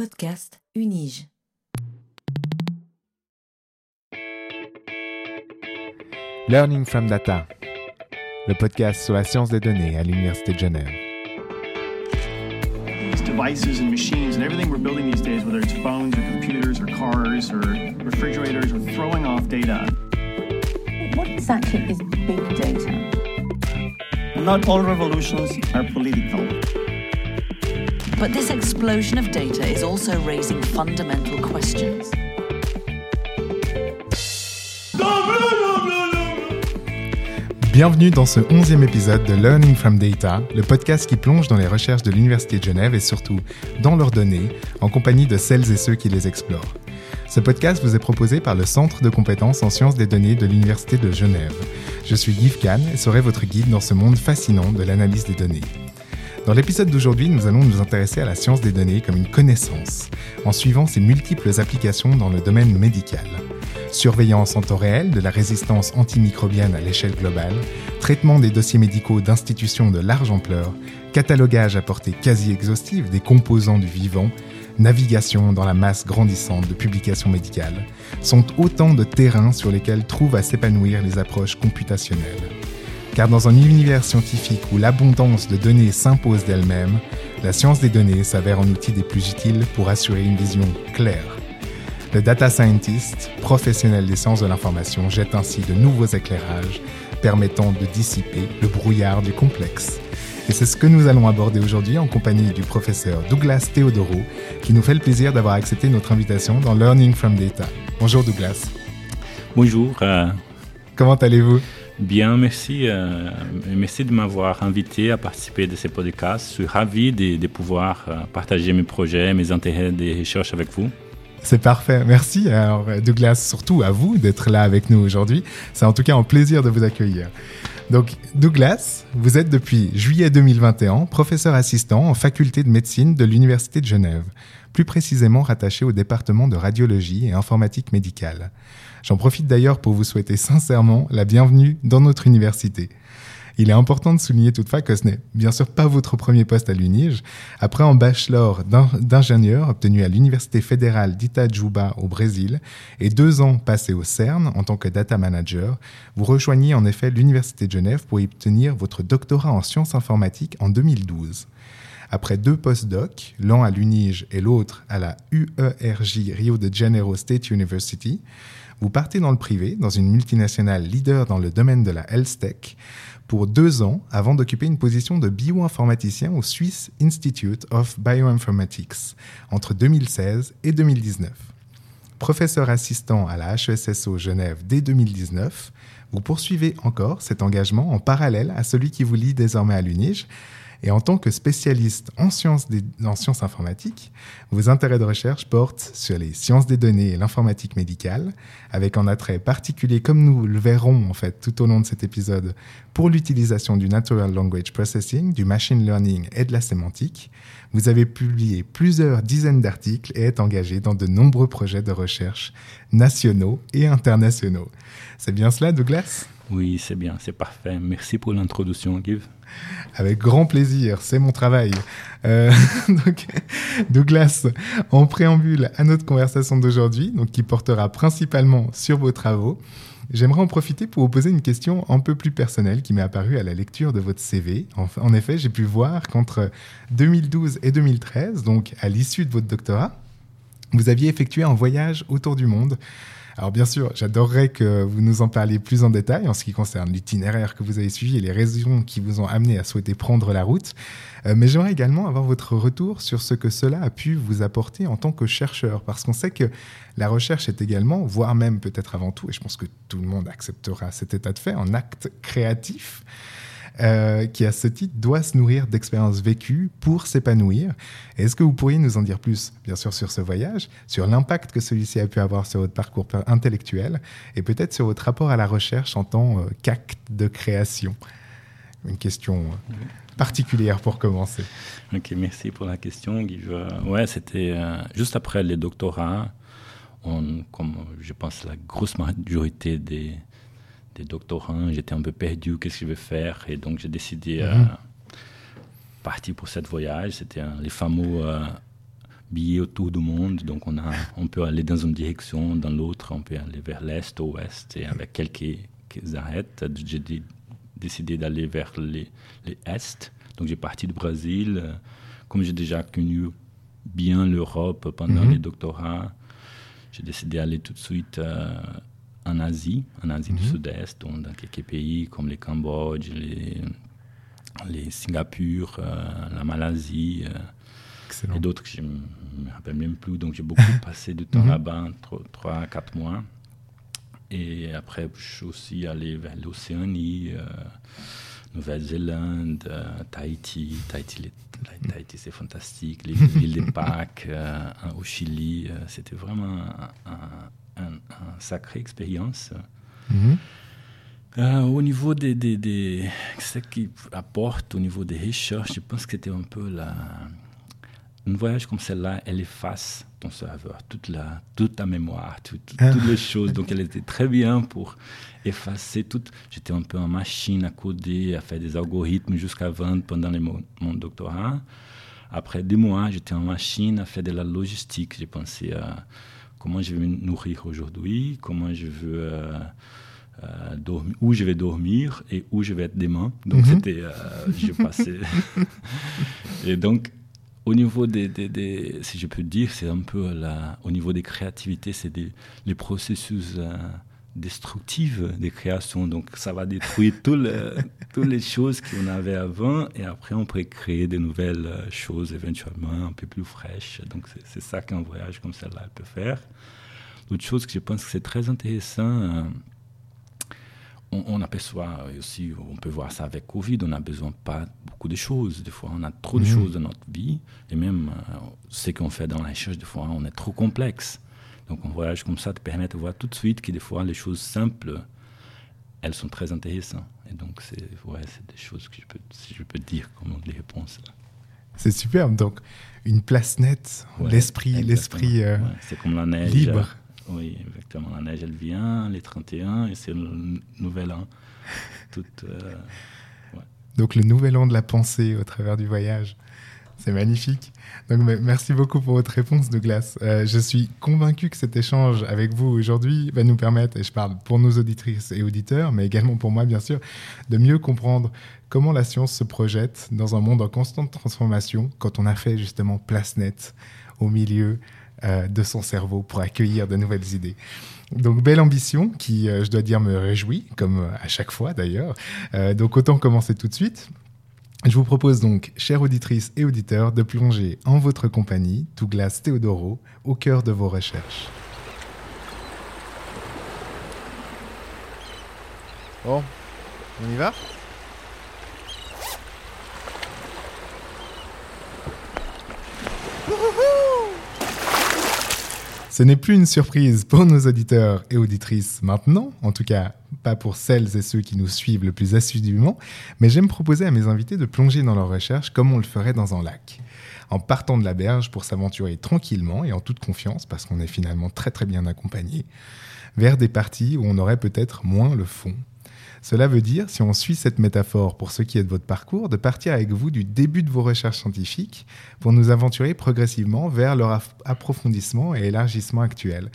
Podcast Unige. Learning from Data, le podcast sur la science des données à l'Université de Genève. These devices and machines and everything we're building these days, whether it's phones or computers or cars or refrigerators, are throwing off data. What exactly is big data? Not all revolutions are political. But this explosion of data is also raising fundamental questions. Bienvenue dans ce onzième épisode de Learning from Data, le podcast qui plonge dans les recherches de l'Université de Genève et surtout dans leurs données, en compagnie de celles et ceux qui les explorent. Ce podcast vous est proposé par le Centre de compétences en sciences des données de l'Université de Genève. Je suis Yves Kahn et serai votre guide dans ce monde fascinant de l'analyse des données. Dans l'épisode d'aujourd'hui, nous allons nous intéresser à la science des données comme une connaissance, en suivant ses multiples applications dans le domaine médical. Surveillance en temps réel de la résistance antimicrobienne à l'échelle globale, traitement des dossiers médicaux d'institutions de large ampleur, catalogage à portée quasi exhaustive des composants du vivant, navigation dans la masse grandissante de publications médicales, sont autant de terrains sur lesquels trouvent à s'épanouir les approches computationnelles. Car dans un univers scientifique où l'abondance de données s'impose d'elle-même, la science des données s'avère un outil des plus utiles pour assurer une vision claire. Le data scientist, professionnel des sciences de l'information, jette ainsi de nouveaux éclairages permettant de dissiper le brouillard du complexe. Et c'est ce que nous allons aborder aujourd'hui en compagnie du professeur Douglas Theodoro, qui nous fait le plaisir d'avoir accepté notre invitation dans Learning from Data. Bonjour Douglas. Bonjour. euh, Comment allez-vous? Bien, merci. euh, merci de m'avoir invité à participer de ces podcasts. Je suis ravi de, de pouvoir euh, partager mes projets, mes intérêts de recherche avec vous. C'est parfait, merci. Alors Douglas, surtout à vous d'être là avec nous aujourd'hui. C'est en tout cas un plaisir de vous accueillir. Donc Douglas, vous êtes depuis juillet 2021 professeur assistant en faculté de médecine de l'Université de Genève, plus précisément rattaché au département de radiologie et informatique médicale. J'en profite d'ailleurs pour vous souhaiter sincèrement la bienvenue dans notre université. Il est important de souligner toutefois que ce n'est bien sûr pas votre premier poste à l'UNIGE. Après un bachelor d'in- d'ingénieur obtenu à l'Université fédérale d'Itajuba au Brésil et deux ans passés au CERN en tant que data manager, vous rejoignez en effet l'Université de Genève pour y obtenir votre doctorat en sciences informatiques en 2012. Après deux postdocs, l'un à l'UNIGE et l'autre à la UERJ Rio de Janeiro State University, vous partez dans le privé, dans une multinationale leader dans le domaine de la health tech, pour deux ans avant d'occuper une position de bioinformaticien au Swiss Institute of Bioinformatics entre 2016 et 2019. Professeur assistant à la HESSO Genève dès 2019, vous poursuivez encore cet engagement en parallèle à celui qui vous lie désormais à l'UNIGE. Et en tant que spécialiste en sciences, informatiques, vos intérêts de recherche portent sur les sciences des données et l'informatique médicale, avec un attrait particulier, comme nous le verrons en fait tout au long de cet épisode, pour l'utilisation du Natural Language Processing, du Machine Learning et de la sémantique. Vous avez publié plusieurs dizaines d'articles et êtes engagé dans de nombreux projets de recherche nationaux et internationaux. C'est bien cela, Douglas? Oui, c'est bien, c'est parfait. Merci pour l'introduction, Yves. Avec grand plaisir, c'est mon travail. Euh, donc, Douglas, en préambule à notre conversation d'aujourd'hui, donc qui portera principalement sur vos travaux, j'aimerais en profiter pour vous poser une question un peu plus personnelle qui m'est apparue à la lecture de votre CV. En, en effet, j'ai pu voir qu'entre 2012 et 2013, donc à l'issue de votre doctorat, vous aviez effectué un voyage autour du monde. Alors bien sûr, j'adorerais que vous nous en parliez plus en détail en ce qui concerne l'itinéraire que vous avez suivi et les raisons qui vous ont amené à souhaiter prendre la route. Euh, mais j'aimerais également avoir votre retour sur ce que cela a pu vous apporter en tant que chercheur, parce qu'on sait que la recherche est également, voire même peut-être avant tout, et je pense que tout le monde acceptera cet état de fait, un acte créatif euh, qui, à ce titre, doit se nourrir d'expériences vécues pour s'épanouir. Est-ce que vous pourriez nous en dire plus, bien sûr, sur ce voyage, sur l'impact que celui-ci a pu avoir sur votre parcours intellectuel, et peut-être sur votre rapport à la recherche en tant euh, qu'acte de création? Une question euh, particulière pour commencer. Ok, merci pour la question. Euh, ouais, c'était juste après le doctorat. On, comme je pense la grosse majorité des, des doctorants, j'étais un peu perdu, qu'est-ce que je vais faire? Et donc j'ai décidé de Mhm. partir pour cette voyage. C'était un- les fameux euh, billets autour du monde. Donc on, a, on peut aller dans une direction, dans l'autre, on peut aller vers l'est, ouest, et avec quelques, quelques arrêts, j'ai décidé d'aller vers les, les est. Donc j'ai parti du Brésil. Comme j'ai déjà connu bien l'Europe pendant Mhm. les doctorats, j'ai décidé d'aller tout de suite euh, en Asie, en Asie du Mhm. Sud-Est, donc dans quelques pays comme les Cambodge, les, les Singapour, euh, la Malaisie. euh, et d'autres que je ne me rappelle même plus. Donc j'ai beaucoup passé du temps Mhm. là-bas, 3 à 4 mois. Et après, je suis aussi allé vers l'Océanie, euh, Nouvelle-Zélande, Tahiti. La- Tahiti, c'est fantastique. Les villes des Pâques au Chili, c'était vraiment un, un, un- un sacrée expérience. Mhm. Euh, au niveau des, des, des- ce qui apporte au niveau des recherches, je pense que c'était un peu la. Un voyage comme celle-là, elle efface ton serveur, toute la, toute ta mémoire, tout- tout- Ah. toutes les choses. Donc, elle était très bien pour effacer tout. J'étais un peu en machine à coder, à faire des algorithmes jusqu'à vendre pendant les mo- mon doctorat. Après deux mois, j'étais en machine à faire de la logistique. J'ai pensé à comment je vais me nourrir aujourd'hui, comment je veux. euh, euh, dormir, où je vais dormir et où je vais être demain? Donc, Mhm. c'était. euh, je passais. et donc, au niveau des, des- des- si je peux dire, c'est un peu la, au niveau des créativités, c'est les processus destructifs des créations. Donc, ça va détruire tout le- toutes les choses qu'on avait avant et après, on pourrait créer de nouvelles euh, choses éventuellement un peu plus fraîches. Donc, c'est- ça qu'un voyage comme celle-là peut faire. L'autre chose que je pense que c'est très intéressant, euh, on, on aperçoit aussi, on peut voir ça avec Covid, on n'a besoin pas beaucoup de choses. Des fois, on a trop de Mhm. choses dans notre vie. Et même euh, ce qu'on fait dans la recherche, des fois, on est trop complexe. Donc, un voyage comme ça te permet de voir tout de suite que des fois, les choses simples, elles sont très intéressantes. Et donc, c'est ouais, des choses que je peux, si je peux dire comme des réponses. C'est superbe. Donc, une place nette, Ouais, l'esprit, l'esprit euh, Ouais, c'est comme la neige. libre. Oui, exactement. La neige, elle vient, les 31, et c'est le nouvel an. Tout, euh, Donc, le nouvel an de la pensée au travers du voyage. C'est magnifique. Donc, me- merci beaucoup pour votre réponse, Douglas. Euh, je suis convaincu que cet échange avec vous aujourd'hui va nous permettre, et je parle pour nos auditrices et auditeurs, mais également pour moi, bien sûr, de mieux comprendre comment la science se projette dans un monde en constante transformation quand on a fait justement place nette au milieu euh, de son cerveau pour accueillir de nouvelles idées. Donc belle ambition qui, euh, je dois dire, me réjouit, comme euh, à chaque fois d'ailleurs. Donc autant commencer tout de suite. Je vous propose donc, chères auditrices et auditeurs, de plonger en votre compagnie, Douglas Theodoro, au cœur de vos recherches. Bon, on y va? Ce n'est plus une surprise pour nos auditeurs et auditrices maintenant, en tout cas pas pour celles et ceux qui nous suivent le plus assidûment, mais j'aime proposer à mes invités de plonger dans leurs recherches comme on le ferait dans un lac, en partant de la berge pour s'aventurer tranquillement et en toute confiance, parce qu'on est finalement très très bien accompagné, vers des parties où on aurait peut-être moins le fond. Cela veut dire, si on suit cette métaphore pour ce qui est de votre parcours, de partir avec vous du début de vos recherches scientifiques pour nous aventurer progressivement vers leur approfondissement et élargissement actuel.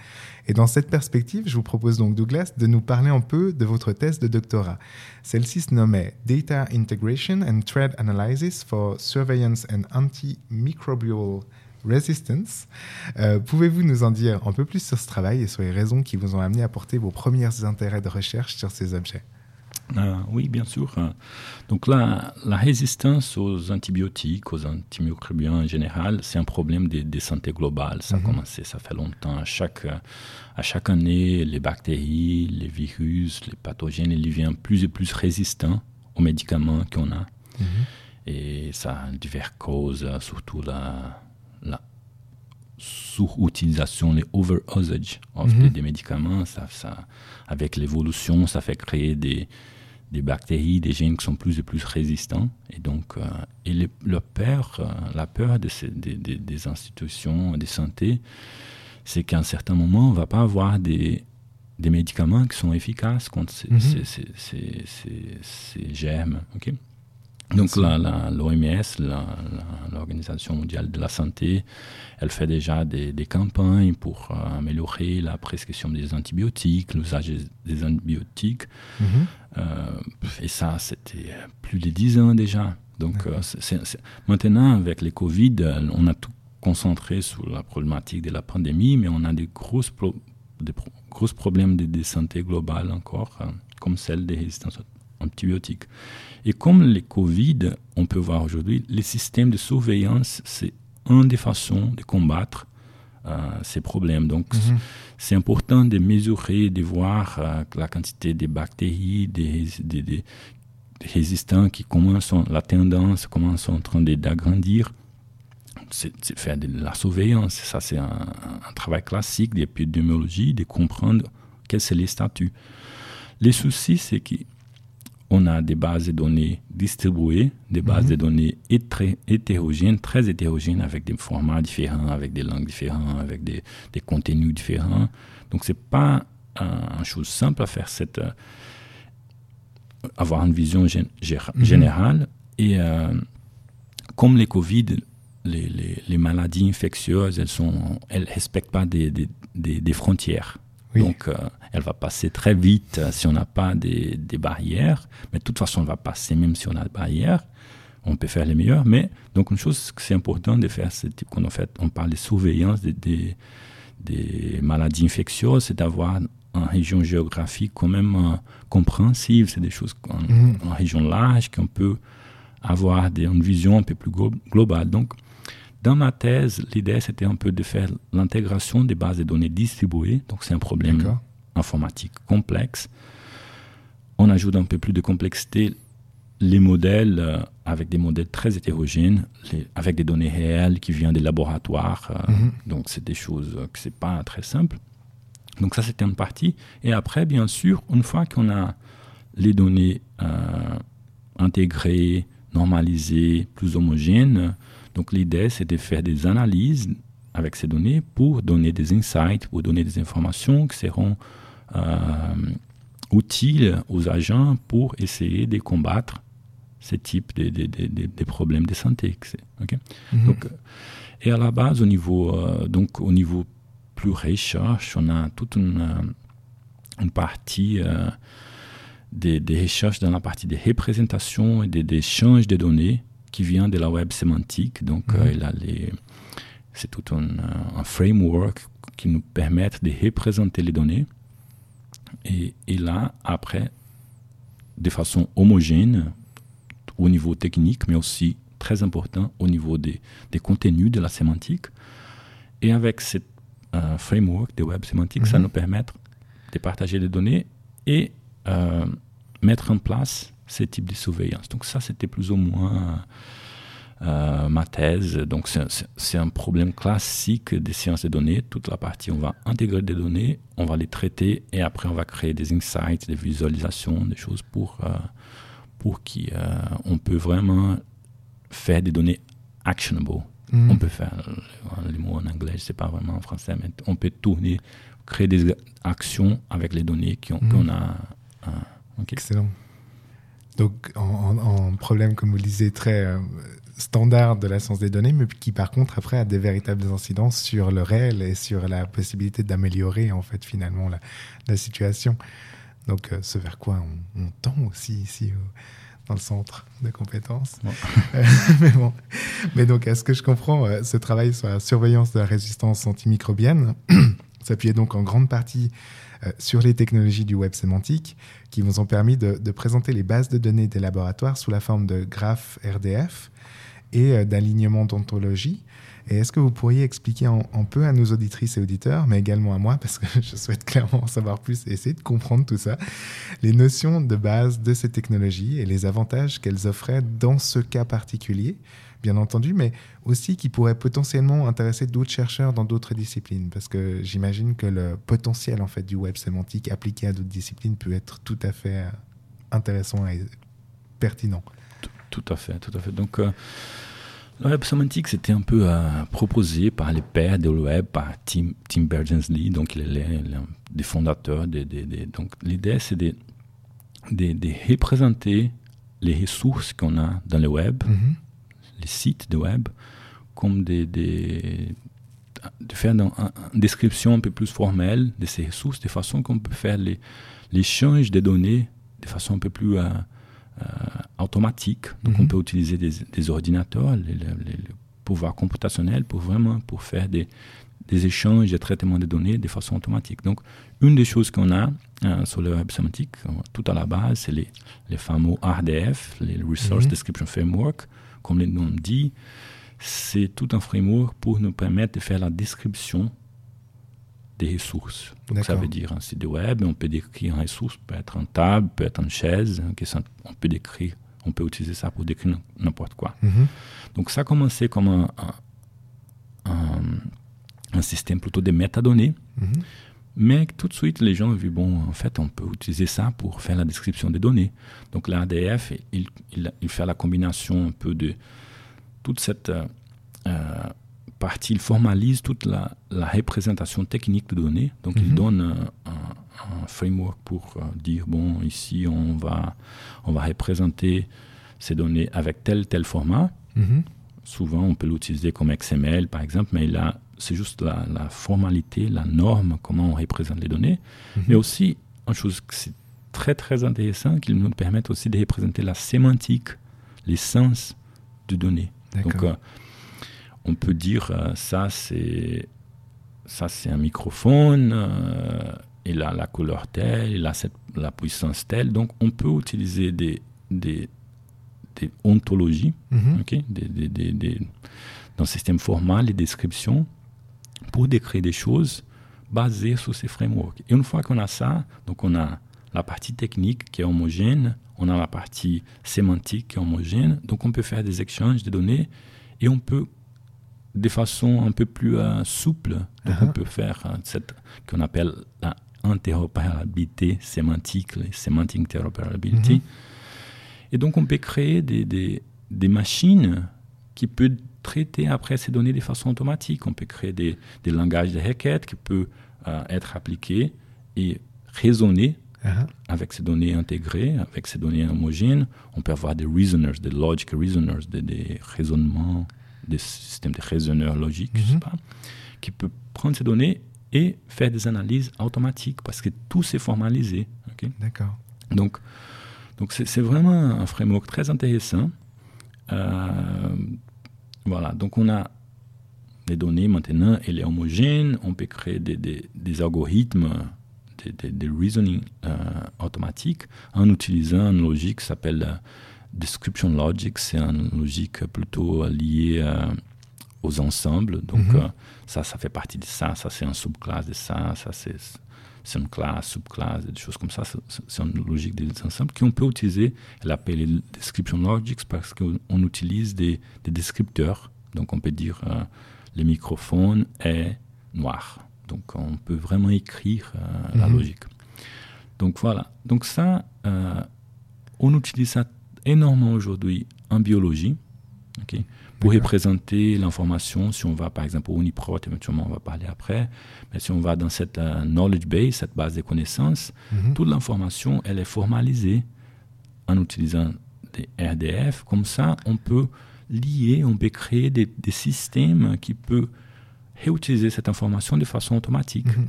Et dans cette perspective, je vous propose donc, Douglas, de nous parler un peu de votre thèse de doctorat. Celle-ci se nommait Data Integration and Thread Analysis for Surveillance and Antimicrobial Resistance. Euh, Pouvez-vous nous en dire un peu plus sur ce travail et sur les raisons qui vous ont amené à porter vos premiers intérêts de recherche sur ces objets? Euh, oui, bien sûr. Donc la, la résistance aux antibiotiques, aux antimicrobiens en général, c'est un problème de, de santé globale. Ça a commencé, ça fait longtemps. À chaque, à chaque année, les bactéries, les virus, les pathogènes, ils deviennent plus et plus résistants aux médicaments qu'on a. Et ça a diverses causes, surtout la, la sous-utilisation, les over-usage of Mhm. des, des médicaments. Ça, ça, avec l'évolution, ça fait créer des, des bactéries, des gènes qui sont plus et plus résistants. Et donc, euh, et les- le peur, la peur de ces- des, des- des institutions de santé, c'est qu'à un certain moment, on ne va pas avoir des, des médicaments qui sont efficaces contre ces, Mhm. ces- ces- ces- ces- ces germes. Donc l'OMS, l'Organisation mondiale de la santé, elle fait déjà des, campagnes pour euh, améliorer la prescription des antibiotiques, l'usage des antibiotiques. Mhm. Euh, et ça, c'était plus de dix ans déjà. Donc euh, maintenant, avec les Covid, on a tout concentré sur la problématique de la pandémie, mais on a des grosses, des gros problèmes de, de, santé globale encore, comme celle des résistances antibiotiques. Et comme les Covid, on peut voir aujourd'hui, les systèmes de surveillance, c'est une des façons de combattre euh, ces problèmes. Donc, Mhm. c'est important de mesurer, de voir euh, la quantité de bactéries, des, des, des- des résistants qui commencent, la tendance commence en train d'agrandir. C'est faire de la surveillance. Ça, c'est un, un travail classique d'épidémiologie, de comprendre quels sont les statuts. Les soucis, c'est qu'on a des bases de données distribuées, des bases de données hét- très hétérogènes, très hétérogènes, avec des formats différents, avec des langues différentes, avec des, des contenus différents. Donc, c'est pas euh, une chose simple à faire, cette, euh, avoir une vision gén- Mhm. générale. Et euh, comme les Covid, les, les, les maladies infectieuses, elles ne elles respectent pas des, des, des, des frontières. Oui. Donc, euh, elle va passer très vite euh, si on n'a pas des, des barrières. Mais de toute façon, elle va passer même si on a des barrières. On peut faire les meilleurs. Mais donc, une chose que c'est important de faire, c'est qu'on en fait, on parle de surveillance des, des, des maladies infectieuses, c'est d'avoir une région géographique quand même euh, compréhensive. C'est des choses en, Mhm. en région large qu'on peut avoir des, une vision un peu plus glo- globale. Donc, dans ma thèse, l'idée c'était un peu de faire l'intégration des bases de données distribuées. Donc, c'est un problème informatique complexe. On ajoute un peu plus de complexité les modèles euh, avec des modèles très hétérogènes, les- avec des données réelles qui viennent des laboratoires. euh, Mhm. Donc, c'est des choses euh, que c'est pas très simple. Donc, ça, c'était une partie. Et après, bien sûr, une fois qu'on a les données euh, intégrées, normalisées, plus homogènes, donc l'idée, c'est de faire des analyses avec ces données pour donner des insights, pour donner des informations qui seront euh, utiles aux agents pour essayer de combattre ces types de, de- de- de- de problèmes de santé. que c'est, ok? Mhm. donc, et à la base, au niveau, euh, donc, au niveau plus recherche, on a toute une, euh, une partie euh, des, des recherches dans la partie des représentations et des, des échanges de données qui vient de la web sémantique. Donc, euh, il a les- c'est tout un, euh, un framework qui nous permet de représenter les données. Et, et là, après, de façon homogène, au niveau technique, mais aussi très important au niveau des, des contenus de la sémantique. Et avec ce framework de web sémantique, ça Mhm. nous permet de partager les données et euh, mettre en place ce type de surveillance. Donc ça, c'était plus ou moins euh, ma thèse. Donc c'est- un problème classique des sciences des données. Toute la partie, on va intégrer des données, on va les traiter et après on va créer des insights, des visualisations, des choses pour, euh, pour qui euh, on peut vraiment faire des données actionable. Mhm. On peut faire les mots en anglais, je sais pas vraiment en français, mais on peut tourner, créer des actions avec les données qu'on Mhm. qu'on a. euh, ok. Excellent. Donc, en, problème, comme vous le disiez, très euh, standard de la science des données, mais qui par contre, après, a des véritables incidences sur le réel et sur la possibilité d'améliorer, en fait, finalement, la, la situation. Donc, euh, ce vers quoi on, on tend aussi ici au- dans le centre de compétences. Euh, mais bon. Mais donc, à ce que je comprends, euh, ce travail sur la surveillance de la résistance antimicrobienne s'appuyait donc en grande partie euh, sur les technologies du web sémantique qui vous ont permis de, présenter les bases de données des laboratoires sous la forme de graphes RDF et euh, d'alignement d'ontologie. Et est-ce que vous pourriez expliquer en, en peu à nos auditrices et auditeurs, mais également à moi, parce que je souhaite clairement en savoir plus et essayer de comprendre tout ça, les notions de base de ces technologies et les avantages qu'elles offraient dans ce cas particulier, bien entendu, mais aussi qui pourraient potentiellement intéresser d'autres chercheurs dans d'autres disciplines, parce que j'imagine que le potentiel en fait du web sémantique appliqué à d'autres disciplines peut être tout à fait euh, intéressant et pertinent. Tout à fait, tout à fait. Donc, euh, le web sémantique, c'était un peu euh, proposé par les pères de web, par Tim, Tim Berners-Lee, donc il est l'un des fondateurs. Des, des- des- donc, l'idée, c'est de, de, de représenter les ressources qu'on a dans le web, Mhm. Les sites de web, comme des, des- de faire une description un peu plus formelle de ces ressources, de façon qu'on peut faire l'échange des données de façon un peu plus euh, euh, automatique. Donc Mhm. on peut utiliser des, des ordinateurs, le pouvoir computationnel pour vraiment pour faire des, des échanges et traitements de données de façon automatique. Donc une des choses qu'on a euh, sur le web sémantique, euh, tout à la base, c'est les, les fameux RDF, les Resource Mhm. Description Framework, comme le nom dit, c'est tout un framework pour nous permettre de faire la description des ressources. Donc ça veut dire un site web, on peut décrire une ressource, peut être une table, peut être une chaise, hein, on peut décrire, on peut utiliser ça pour décrire n'importe quoi. Mhm. Donc ça a commencé comme un, un- un- un système plutôt de métadonnées, Mhm. Mais tout de suite les gens ont vu, bon, en fait, on peut utiliser ça pour faire la description des données. Donc l'ADF, il, il, il fait la combination un peu de toute cette euh, euh, partie, il formalise toute la, la représentation technique de données. Donc il Mhm. donne un, un- un framework pour euh, dire, bon, ici on va, on va représenter ces données avec tel, tel format. Mhm. Souvent, on peut l'utiliser comme XML, par exemple, mais là, c'est juste la, la formalité, la norme, comment on représente les données. Mais aussi, une chose que c'est très, très intéressant, qu'ils nous permettent aussi de représenter la sémantique, les sens de données. Donc, euh, on peut dire, euh, ça, c'est ça c'est un microphone, euh, il a la couleur telle, il a cette, la puissance telle. Donc, on peut utiliser des, des, des ontologies Mhm. des, des, des, des- dans le système formal, les descriptions, pour décrire des choses basées sur ces frameworks. Et une fois qu'on a ça, donc on a la partie technique qui est homogène, on a la partie sémantique qui est homogène, donc on peut faire des échanges de données et on peut, de façon un peu plus euh, souple, donc on Uh-huh. peut faire euh, cette qu'on appelle la interopérabilité sémantique, les semantic interoperability. Mhm. Et donc, on peut créer des, des, des machines qui peuvent traiter après ces données de façon automatique. On peut créer des, des langages de requêtes qui peuvent euh, être appliqués et raisonner Ah, avec ces données intégrées, avec ces données homogènes. On peut avoir des reasoners, des logic reasoners, des, des raisonnements, des systèmes de raisonneurs logiques, je sais Mhm. pas, qui peuvent prendre ces données et faire des analyses automatiques parce que tout s'est formalisé. D'accord. donc, donc c'est, c'est vraiment un framework très intéressant. Euh, voilà, donc on a les données maintenant, elle est homogène, on peut créer des, des, des algorithmes, des, des, des reasoning euh, automatiques en utilisant une logique qui s'appelle euh, description logic. C'est une logique plutôt liée euh, aux ensembles. Donc Mhm. euh, ça, ça fait partie de ça, ça c'est un sous-classe de ça, ça c'est c'est une classe, sous-classe, des choses comme ça. C'est- une logique des ensembles qu'on peut utiliser. Elle appelle description logics parce qu'on on utilise des, des descripteurs. Donc on peut dire euh, le microphone est noir. Donc on peut vraiment écrire euh, la Mhm. logique. Donc voilà. Donc ça, euh, on utilise ça énormément aujourd'hui en biologie. ok? Pour représenter l'information, si on va par exemple au Uniprot, éventuellement on va parler après, mais si on va dans cette euh, knowledge base, cette base de connaissances, Mhm. toute l'information, elle est formalisée en utilisant des RDF. Comme ça, on peut lier, on peut créer des, des systèmes qui peuvent réutiliser cette information de façon automatique. Mhm.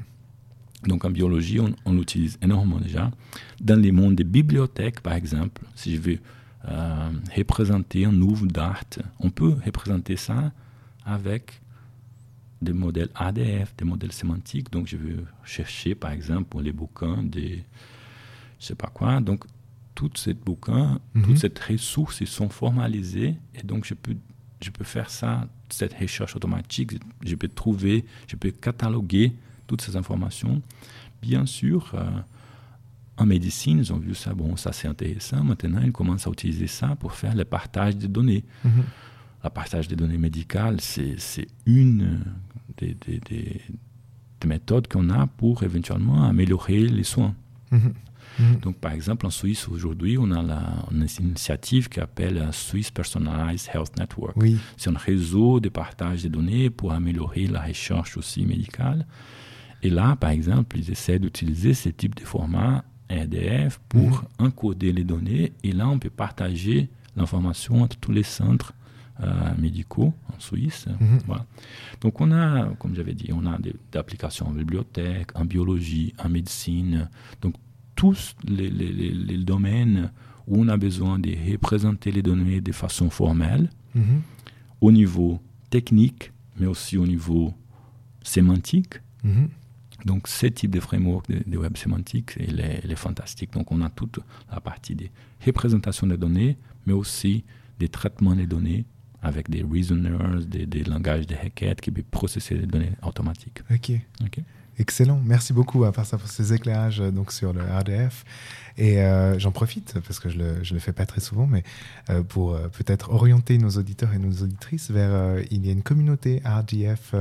Donc en biologie, on, on l'utilise énormément déjà. Dans les mondes des bibliothèques, par exemple, si je veux euh, représenter un œuvre d'art, on peut représenter ça avec des modèles ADF, des modèles sémantiques. Donc je veux chercher, par exemple, pour les bouquins des je sais pas quoi. Donc toutes ces bouquins, Mhm. toutes ces ressources, ils sont formalisées et donc je peux je peux faire ça, cette recherche automatique, je peux trouver, je peux cataloguer toutes ces informations. Bien sûr, euh, en médecine, ils ont vu ça, bon, ça c'est intéressant. Maintenant, ils commencent à utiliser ça pour faire le partage des données. Mhm. Le partage des données médicales, c'est une des, des- des- des méthodes qu'on a pour éventuellement améliorer les soins. Mhm. Mhm. Donc, par exemple, en Suisse, aujourd'hui, on a la, une initiative qui s'appelle euh, Swiss Personalized Health Network. Oui. C'est un réseau de partage des données pour améliorer la recherche aussi médicale. Et là, par exemple, ils essaient d'utiliser ce type de format RDF pour encoder les données. Et là, on peut partager l'information entre tous les centres euh, médicaux en Suisse. Mhm. Voilà. Donc on a, comme j'avais dit, on a des, des applications en bibliothèque, en biologie, en médecine. Donc tous les, les- les- les domaines où on a besoin de représenter les données de façon formelle, Mhm. au niveau technique, mais aussi au niveau sémantique. Donc, ce type de framework de, de web sémantique, il est, il est fantastique. Donc, on a toute la partie des représentations des données, mais aussi des traitements des données avec des reasoners, des, des langages de requêtes qui peuvent processer les données automatiques. Ok. Ok. Excellent, merci beaucoup à part ça pour ces éclairages euh, donc sur le RDF. Et euh, j'en profite parce que je le, je le fais pas très souvent, mais euh, pour euh, peut-être orienter nos auditeurs et nos auditrices vers il y a une communauté RDF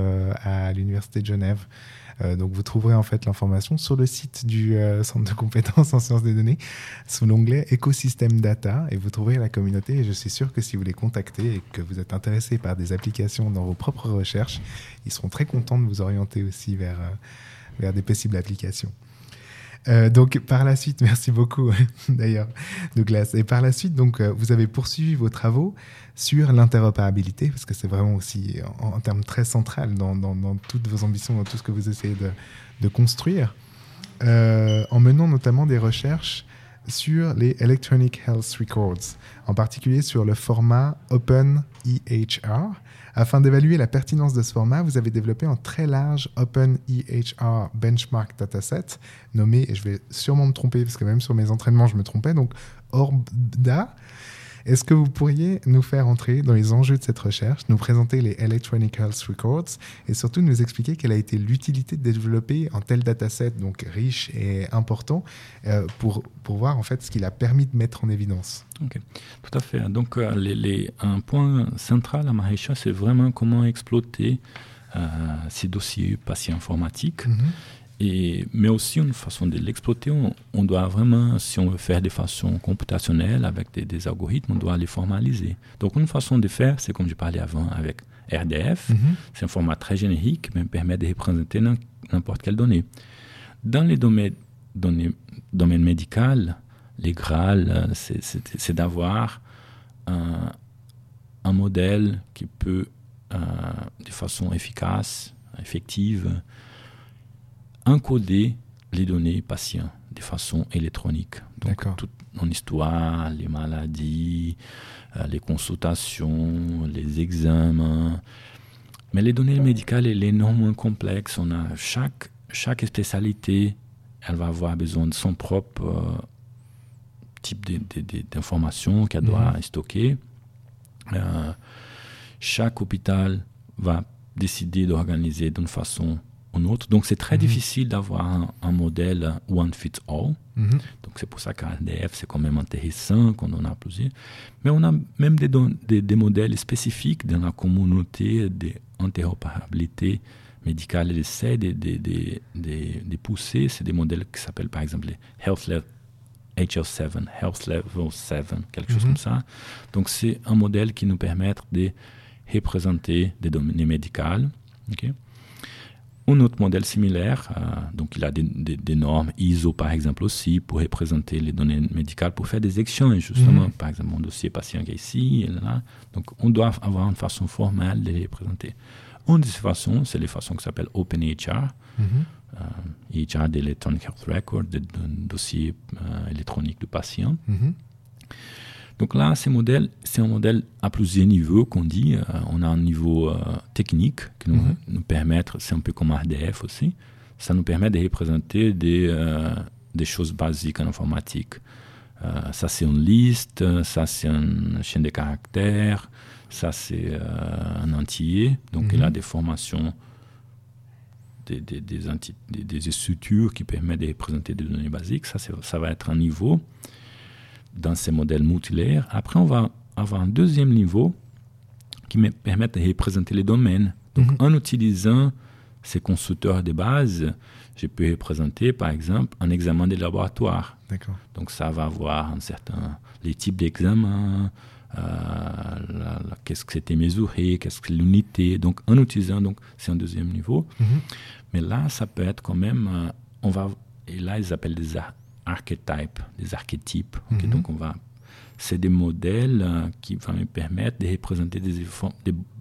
à l'université de Genève. Euh, donc vous trouverez en fait l'information sur le site du euh, centre de compétences en sciences des données sous l'onglet écosystème data et vous trouverez la communauté et je suis sûr que si vous les contactez et que vous êtes intéressé par des applications dans vos propres recherches, ils seront très contents de vous orienter aussi vers euh, vers des possibles applications. Donc par la suite, merci beaucoup d'ailleurs Douglas. Et par la suite, donc vous avez poursuivi vos travaux sur l'interopérabilité parce que c'est vraiment aussi en, en termes très central dans, toutes vos ambitions, dans tout ce que vous essayez de, de construire, euh, en menant notamment des recherches sur les Electronic Health Records, en particulier sur le format Open EHR. Afin d'évaluer la pertinence de ce format, vous avez développé un très large Open EHR Benchmark Dataset, nommé, et je vais sûrement me tromper parce que même sur mes entraînements je me trompais, donc ORBDA. Est-ce que vous pourriez nous faire entrer dans les enjeux de cette recherche, nous présenter les Electronic Health Records et surtout nous expliquer quelle a été l'utilité de développer un tel dataset donc riche et important euh, pour, pour voir en fait ce qu'il a permis de mettre en évidence? Tout à fait. Donc, euh, les- les- un point central à ma recherche, c'est vraiment comment exploiter euh, ces dossiers patients informatiques. Et, mais aussi une façon de l'exploiter, on, on doit vraiment, si on veut faire de façon computationnelle avec des, des algorithmes, on doit les formaliser. Donc une façon de faire, c'est comme je parlais avant avec RDF, c'est un format très générique, mais permet de représenter n'im- n'importe quelle donnée. Dans les domaines, données, médical, les Graal, c'est- d'avoir un, un modèle qui peut, euh, de façon efficace, effective, encoder les données patients de façon électronique. Donc, toute mon histoire, les maladies, euh, les consultations, les examens. Mais les données médicales, elle est énormément complexe. On a chaque, chaque spécialité, elle va avoir besoin de son propre euh, type de- de- de- d'information qu'elle doit stocker. Euh, chaque hôpital va décider d'organiser d'une façon autre. Donc c'est très difficile d'avoir un, un modèle one fits all. Mhm. Donc c'est pour ça qu'un RDF, c'est quand même intéressant quand on a plusieurs. Mais on a même des, des, des modèles spécifiques dans la communauté d'interopérabilité médicale. Elle essaie de, de, de, de- de pousser. C'est des modèles qui s'appellent par exemple les Health Level HL7, Health Level 7, quelque chose comme ça. Donc c'est un modèle qui nous permet de représenter des données médicales. Un autre modèle similaire, euh, donc il a des, des- des normes ISO par exemple aussi pour représenter les données médicales, pour faire des échanges justement. Par exemple, mon dossier patient qui est ici et là. Donc on doit avoir une façon formelle de les représenter. Une de ces façons, c'est les façons qui s'appellent OpenEHR. Euh, EHR d'Electronic Health Record, de, de dossier euh, électronique du patient. Mhm. Donc là, ces modèles, c'est un modèle à plusieurs niveaux qu'on dit. Euh, on a un niveau euh, technique qui nous, Mhm. nous permet, c'est un peu comme RDF aussi, ça nous permet de représenter des, euh, des choses basiques en informatique. Ça, c'est une liste, ça, c'est une chaîne de caractères, ça, c'est un entier. Donc, il a des formations, des, des, des, anti- des- des structures qui permettent de représenter des données basiques. Ça, c'est- ça va être un niveau dans ces modèles multilaires. Après, on va avoir un deuxième niveau qui me permet de représenter les domaines. Donc, en utilisant ces constructeurs de base, je peux représenter, par exemple, un examen de laboratoire. Donc, ça va avoir un certain, les types d'examens, euh, qu'est-ce que c'était mesuré, qu'est-ce que l'unité. Donc, en utilisant, donc, c'est un deuxième niveau. Mais là, ça peut être quand même, euh, on va, et là, ils appellent des archetypes, des archétypes. Mhm. Donc, on va, c'est des modèles euh, qui vont me permettre de représenter des,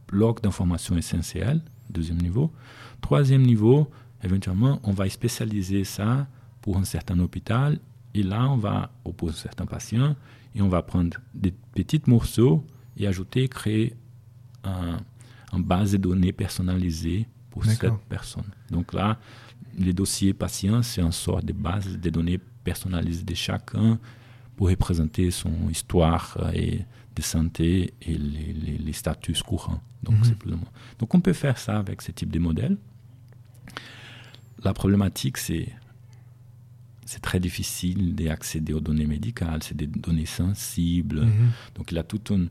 blocs d'informations essentielles, deuxième niveau. Troisième niveau, éventuellement, on va spécialiser ça pour un certain hôpital. Et là, on va, ou pour certains patients, et on va prendre des petits morceaux et ajouter, créer un, une base de données personnalisée pour cette personne. Donc là, les dossiers patients, c'est une sorte de base de données personnalisées de chacun pour représenter son histoire euh, et de santé et les, les- les statuts courants. Donc, Mhm. plus. Donc, on peut faire ça avec ce type de modèle. La problématique, c'est c'est très difficile d'accéder aux données médicales, c'est des données sensibles. Mhm. Donc il a tout un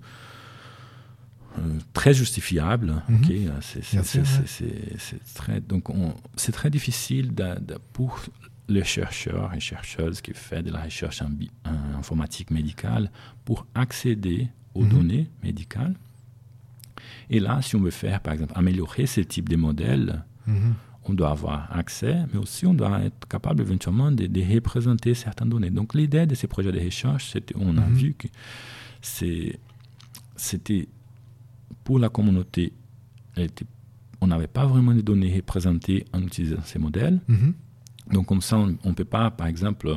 euh, très justifiable. Ok, euh, c'est- ouais. très donc on- c'est très difficile de- de- pour les chercheurs et chercheuses qui font de la recherche en, informatique médicale pour accéder aux Mhm. données médicales. Et là, si on veut faire, par exemple, améliorer ce type de modèles, Mhm. on doit avoir accès, mais aussi on doit être capable éventuellement de, de représenter certaines données. Donc l'idée de ces projets de recherche, c'était, on a Mhm. vu que c'était pour la communauté, elle était- on n'avait pas vraiment de données représentées en utilisant ces modèles. Donc comme ça, on ne peut pas, par exemple,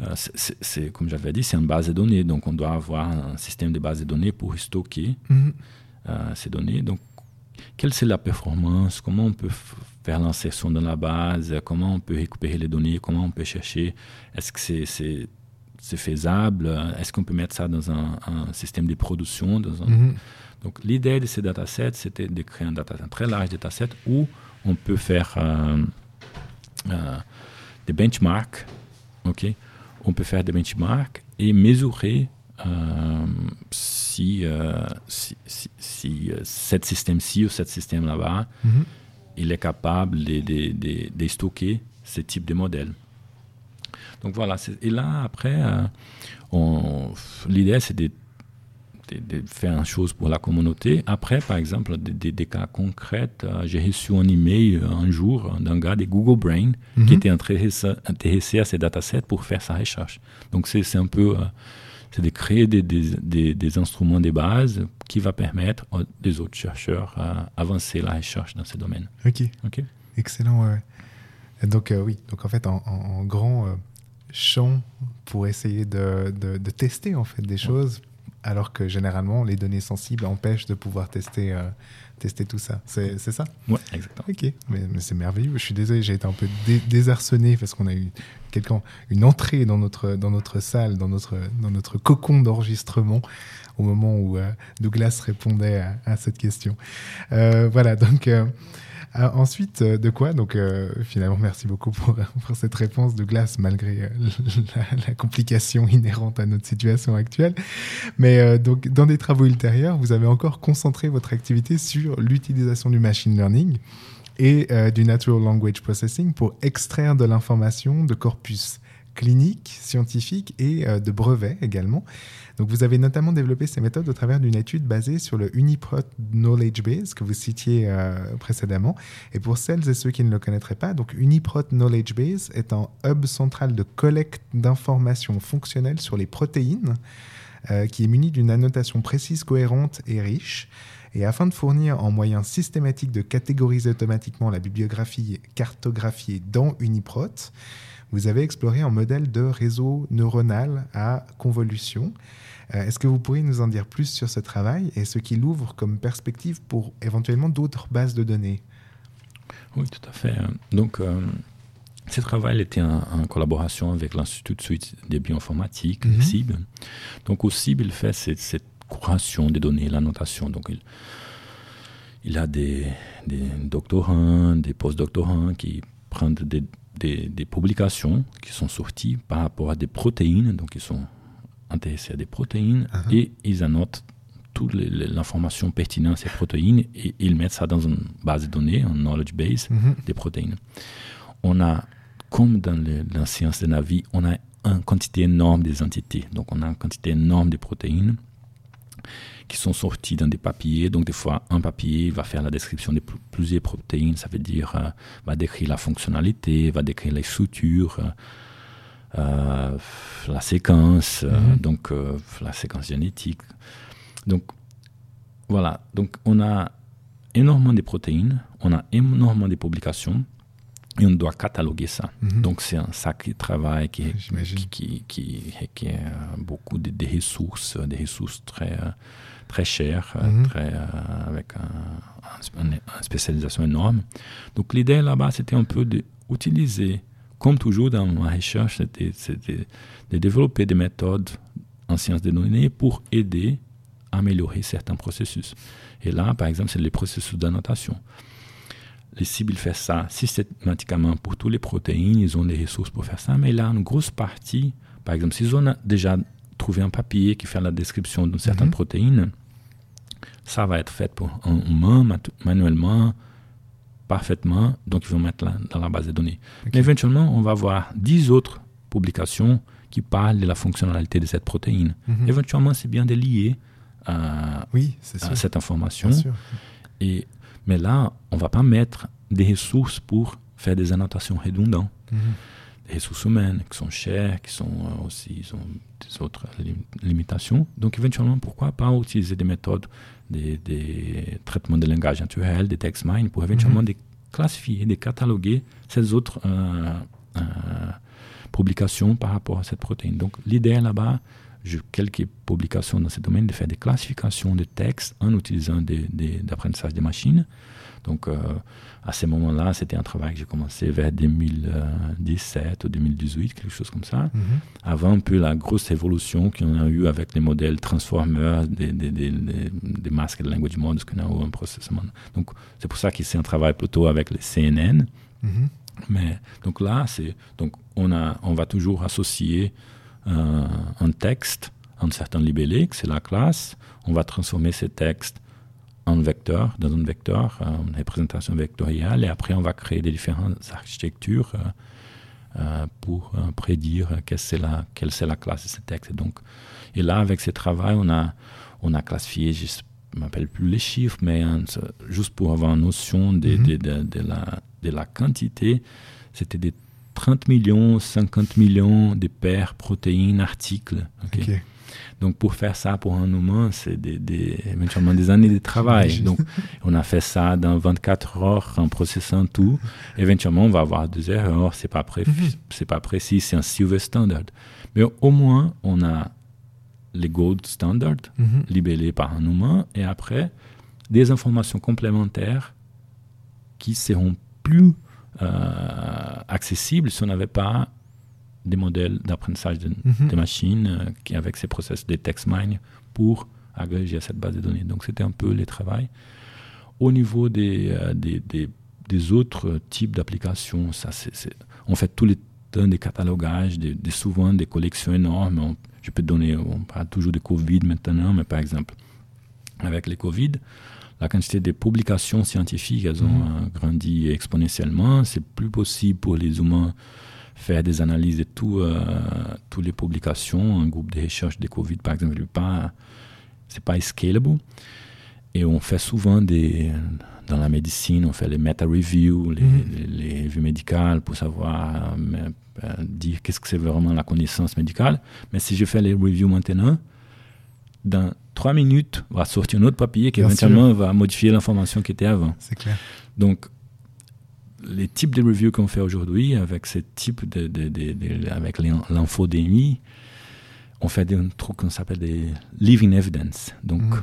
euh, c'est- comme j'avais dit, c'est une base de données, donc on doit avoir un système de base de données pour stocker Mhm. euh, ces données. Donc, quelle c'est la performance? Comment on peut faire l'insertion dans la base? Comment on peut récupérer les données? Comment on peut chercher? Est-ce que c'est faisable? Est-ce qu'on peut mettre ça dans un, un système de production dans un- Mhm. Donc, l'idée de ces datasets, c'était de créer un, data, un très large dataset où on peut faire euh, des benchmarks. ok? On peut faire des benchmarks et mesurer euh, si, euh, si, si, si, euh, cet système-ci ou cet système là-bas, Mhm. il est capable de, de, de, de stocker ce type de modèle. Donc voilà, et là, après, euh, l'idée, c'est de, de- de faire une chose pour la communauté. Après, par exemple, des, cas concrets, euh, j'ai reçu un email euh, un jour d'un gars de Google Brain Mhm. qui était intéressé, à ces datasets pour faire sa recherche. Donc c'est un peu, euh, c'est de créer des, des, des, des instruments de base qui va permettre aux des autres chercheurs à avancer la recherche dans ces domaines. Ok. Ok. Excellent, ouais, Donc, euh, oui, donc en fait, en, grand euh, champ pour essayer de, de- de tester en fait des choses, alors que généralement, les données sensibles empêchent de pouvoir tester, euh, tester tout ça. C'est ça? Ouais, exactement. Ok, mais, mais c'est merveilleux. Je suis désolé, j'ai été un peu dé- désarçonné parce qu'on a eu quelqu'un, une entrée dans notre, dans notre salle, dans notre, dans notre cocon d'enregistrement au moment où euh, Douglas répondait à, à cette question. Euh, voilà, donc euh, ensuite, euh, de quoi Donc euh, finalement, merci beaucoup pour, cette réponse, Douglas, malgré euh, la, complication inhérente à notre situation actuelle. Mais donc, dans des travaux ultérieurs, vous avez encore concentré votre activité sur l'utilisation du machine learning et du natural language processing pour extraire de l'information de corpus cliniques, scientifiques et euh, de brevets également. Donc vous avez notamment développé ces méthodes au travers d'une étude basée sur le Uniprot Knowledge Base que vous citiez euh, précédemment. Et pour celles et ceux qui ne le connaîtraient pas, donc Uniprot Knowledge Base est un hub central de collecte d'informations fonctionnelles sur les protéines euh, qui est muni d'une annotation précise, cohérente et riche. Et afin de fournir en moyen systématique de catégoriser automatiquement la bibliographie cartographiée dans Uniprot, vous avez exploré un modèle de réseau neuronal à convolution. Euh, Est-ce que vous pourriez nous en dire plus sur ce travail et ce qu'il ouvre comme perspective pour éventuellement d'autres bases de données? Oui, tout à fait. Donc, euh, ce travail était en, en collaboration avec l'Institut de suite des bioinformatiques, Mhm. CIB. Donc, au CIB, il fait cette, cette curation des données, la notation. Donc, il, il a des, des doctorants, des postdoctorants qui prennent des, des, des publications qui sont sorties par rapport à des protéines, donc ils sont intéressés à des protéines, Uh-huh. et ils annotent toute l'information pertinente à ces protéines et ils mettent ça dans une base de données, un knowledge base Mhm. des protéines. On a, comme dans le- la science de la vie, on a une quantité énorme des entités. Donc on a une quantité énorme de protéines qui sont sorties dans des papiers. Donc des fois, un papier va faire la description de pl- plusieurs protéines. Ça veut dire, euh, va décrire la fonctionnalité, va décrire les structures, euh, euh, la séquence, euh, Mhm. donc la séquence génétique. Donc voilà, donc on a énormément de protéines, on a énormément de publications et on doit cataloguer ça. Mhm. Donc c'est un sacré travail qui, qui, qui, qui requiert euh, beaucoup de, de ressources, des ressources très, euh, très chères, euh, Mhm. très, euh, avec un- un- une spécialisation énorme. Donc l'idée là-bas, c'était un peu d'utiliser, comme toujours dans ma recherche, c'était c'était de développer des méthodes en sciences des données pour aider à améliorer certains processus. Et là, par exemple, c'est les processus d'annotation. Les cibles font ça systématiquement pour toutes les protéines, ils ont les ressources pour faire ça, mais là, une grosse partie, par exemple, s'ils ont déjà trouvé un papier qui fait la description d'une certaine Mhm. protéine, ça va être fait pour un humain manuellement, parfaitement, donc ils vont mettre là dans la base de données. Mais éventuellement, on va avoir 10 autres publications qui parlent de la fonctionnalité de cette protéine. Mhm. Éventuellement, c'est bien de lier à, Oui, c'est à cette information. Et, mais là, on ne va pas mettre des ressources pour faire des annotations redondantes. Mhm. Des ressources humaines qui sont chères, qui sont euh, aussi ils ont des autres lim- limitations. Donc, éventuellement, pourquoi pas utiliser des méthodes, des, des traitements de langage naturel, des text mine, pour éventuellement Mhm. des classifier, de cataloguer ces autres euh, euh, publications par rapport à cette protéine. Donc, l'idée là-bas, j'ai quelques publications dans ce domaine de faire des classifications de textes en utilisant des, des, d'apprentissage des machines. Donc, euh, à ce moment-là, c'était un travail que j'ai commencé vers 2017 ou 2018, quelque chose comme ça. Mhm. Avant un peu la grosse évolution qu'on a eu avec les modèles transformers, des, des, des, des, des masques de language models qu'on a eu en processement. Donc, c'est pour ça que c'est un travail plutôt avec les CNN. Mhm. Mais donc là, c'est donc on a on va toujours associer euh, un texte un certain libellé, que c'est la classe. On va transformer ces textes en vecteur, dans un vecteur, euh, une représentation vectorielle, et après on va créer des différentes architectures euh, pour euh, prédire quelle c'est la quelle c'est la classe de ce texte. Et donc et là avec ce travail, on a on a classifié je ne m'appelle plus les chiffres, mais hein, juste pour avoir une notion de, Mhm. de, de, de la, de la quantité, c'était des 30 millions, 50 millions de paires protéines articles. Donc pour faire ça pour un humain, c'est des, des, éventuellement des années de travail. Donc on a fait ça dans 24 heures en processant tout. Éventuellement, on va avoir des erreurs, c'est pas, pré- Mhm. c'est pas précis, c'est un silver standard. Mais au moins, on a les gold standards Mhm. libellés par un humain et après des informations complémentaires qui seront plus euh, accessibles si on n'avait pas des modèles d'apprentissage de, Mhm. des machines euh, qui avec ces process de text mine pour agréger cette base de données. Donc c'était un peu le travail. Au niveau des, euh, des, des, des autres types d'applications, ça c'est, c'est- on fait tous les temps des catalogages, des, des- souvent des collections énormes. On- je peux donner, on parle toujours de Covid maintenant, mais par exemple, avec les Covid, la quantité de publications scientifiques, elles ont euh, grandi exponentiellement. C'est plus possible pour les humains faire des analyses de tout, euh, toutes les publications. Un groupe de recherche de Covid, par exemple, n'est pas, c'est pas scalable. Et on fait souvent des, dans la médecine, on fait les meta-reviews, les, Mhm. les, les revues médicales pour savoir euh, dire qu'est-ce que c'est vraiment la connaissance médicale. Mais si je fais les reviews maintenant, dans trois minutes, va sortir un autre papier qui Bien éventuellement va modifier l'information qui était avant. C'est clair. Donc, les types de reviews qu'on fait aujourd'hui, avec ce type de, de, de- de- avec l'infodémie, on fait des trucs qu'on s'appelle des living evidence. Donc, Mhm.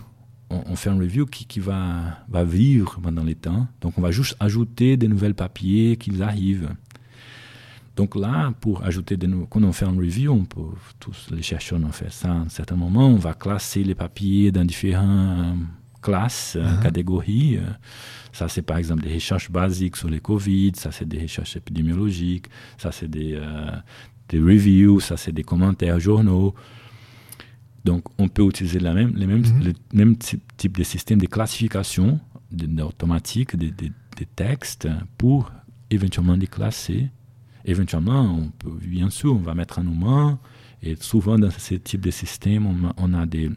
on, on fait un review qui, qui va, va vivre pendant les temps. Donc, on va juste ajouter des nouvelles papiers qui arrivent. Donc là, pour ajouter des nouveaux, quand on fait un review, on peut, tous les chercheurs ont fait ça à un certain moment, on va classer les papiers dans différentes classes, euh, Mhm. catégories. euh. Ça, c'est par exemple des recherches basiques sur les Covid, ça, c'est des recherches épidémiologiques, ça, c'est des, euh, des reviews, ça, c'est des commentaires journaux. Donc, on peut utiliser la même, les mêmes, Mhm. le même type, type de système de classification de, de- automatique des des textes pour éventuellement les classer. Éventuellement, on peut, bien sûr, on va mettre un humain. Et souvent, dans ce type de système, on a, on a des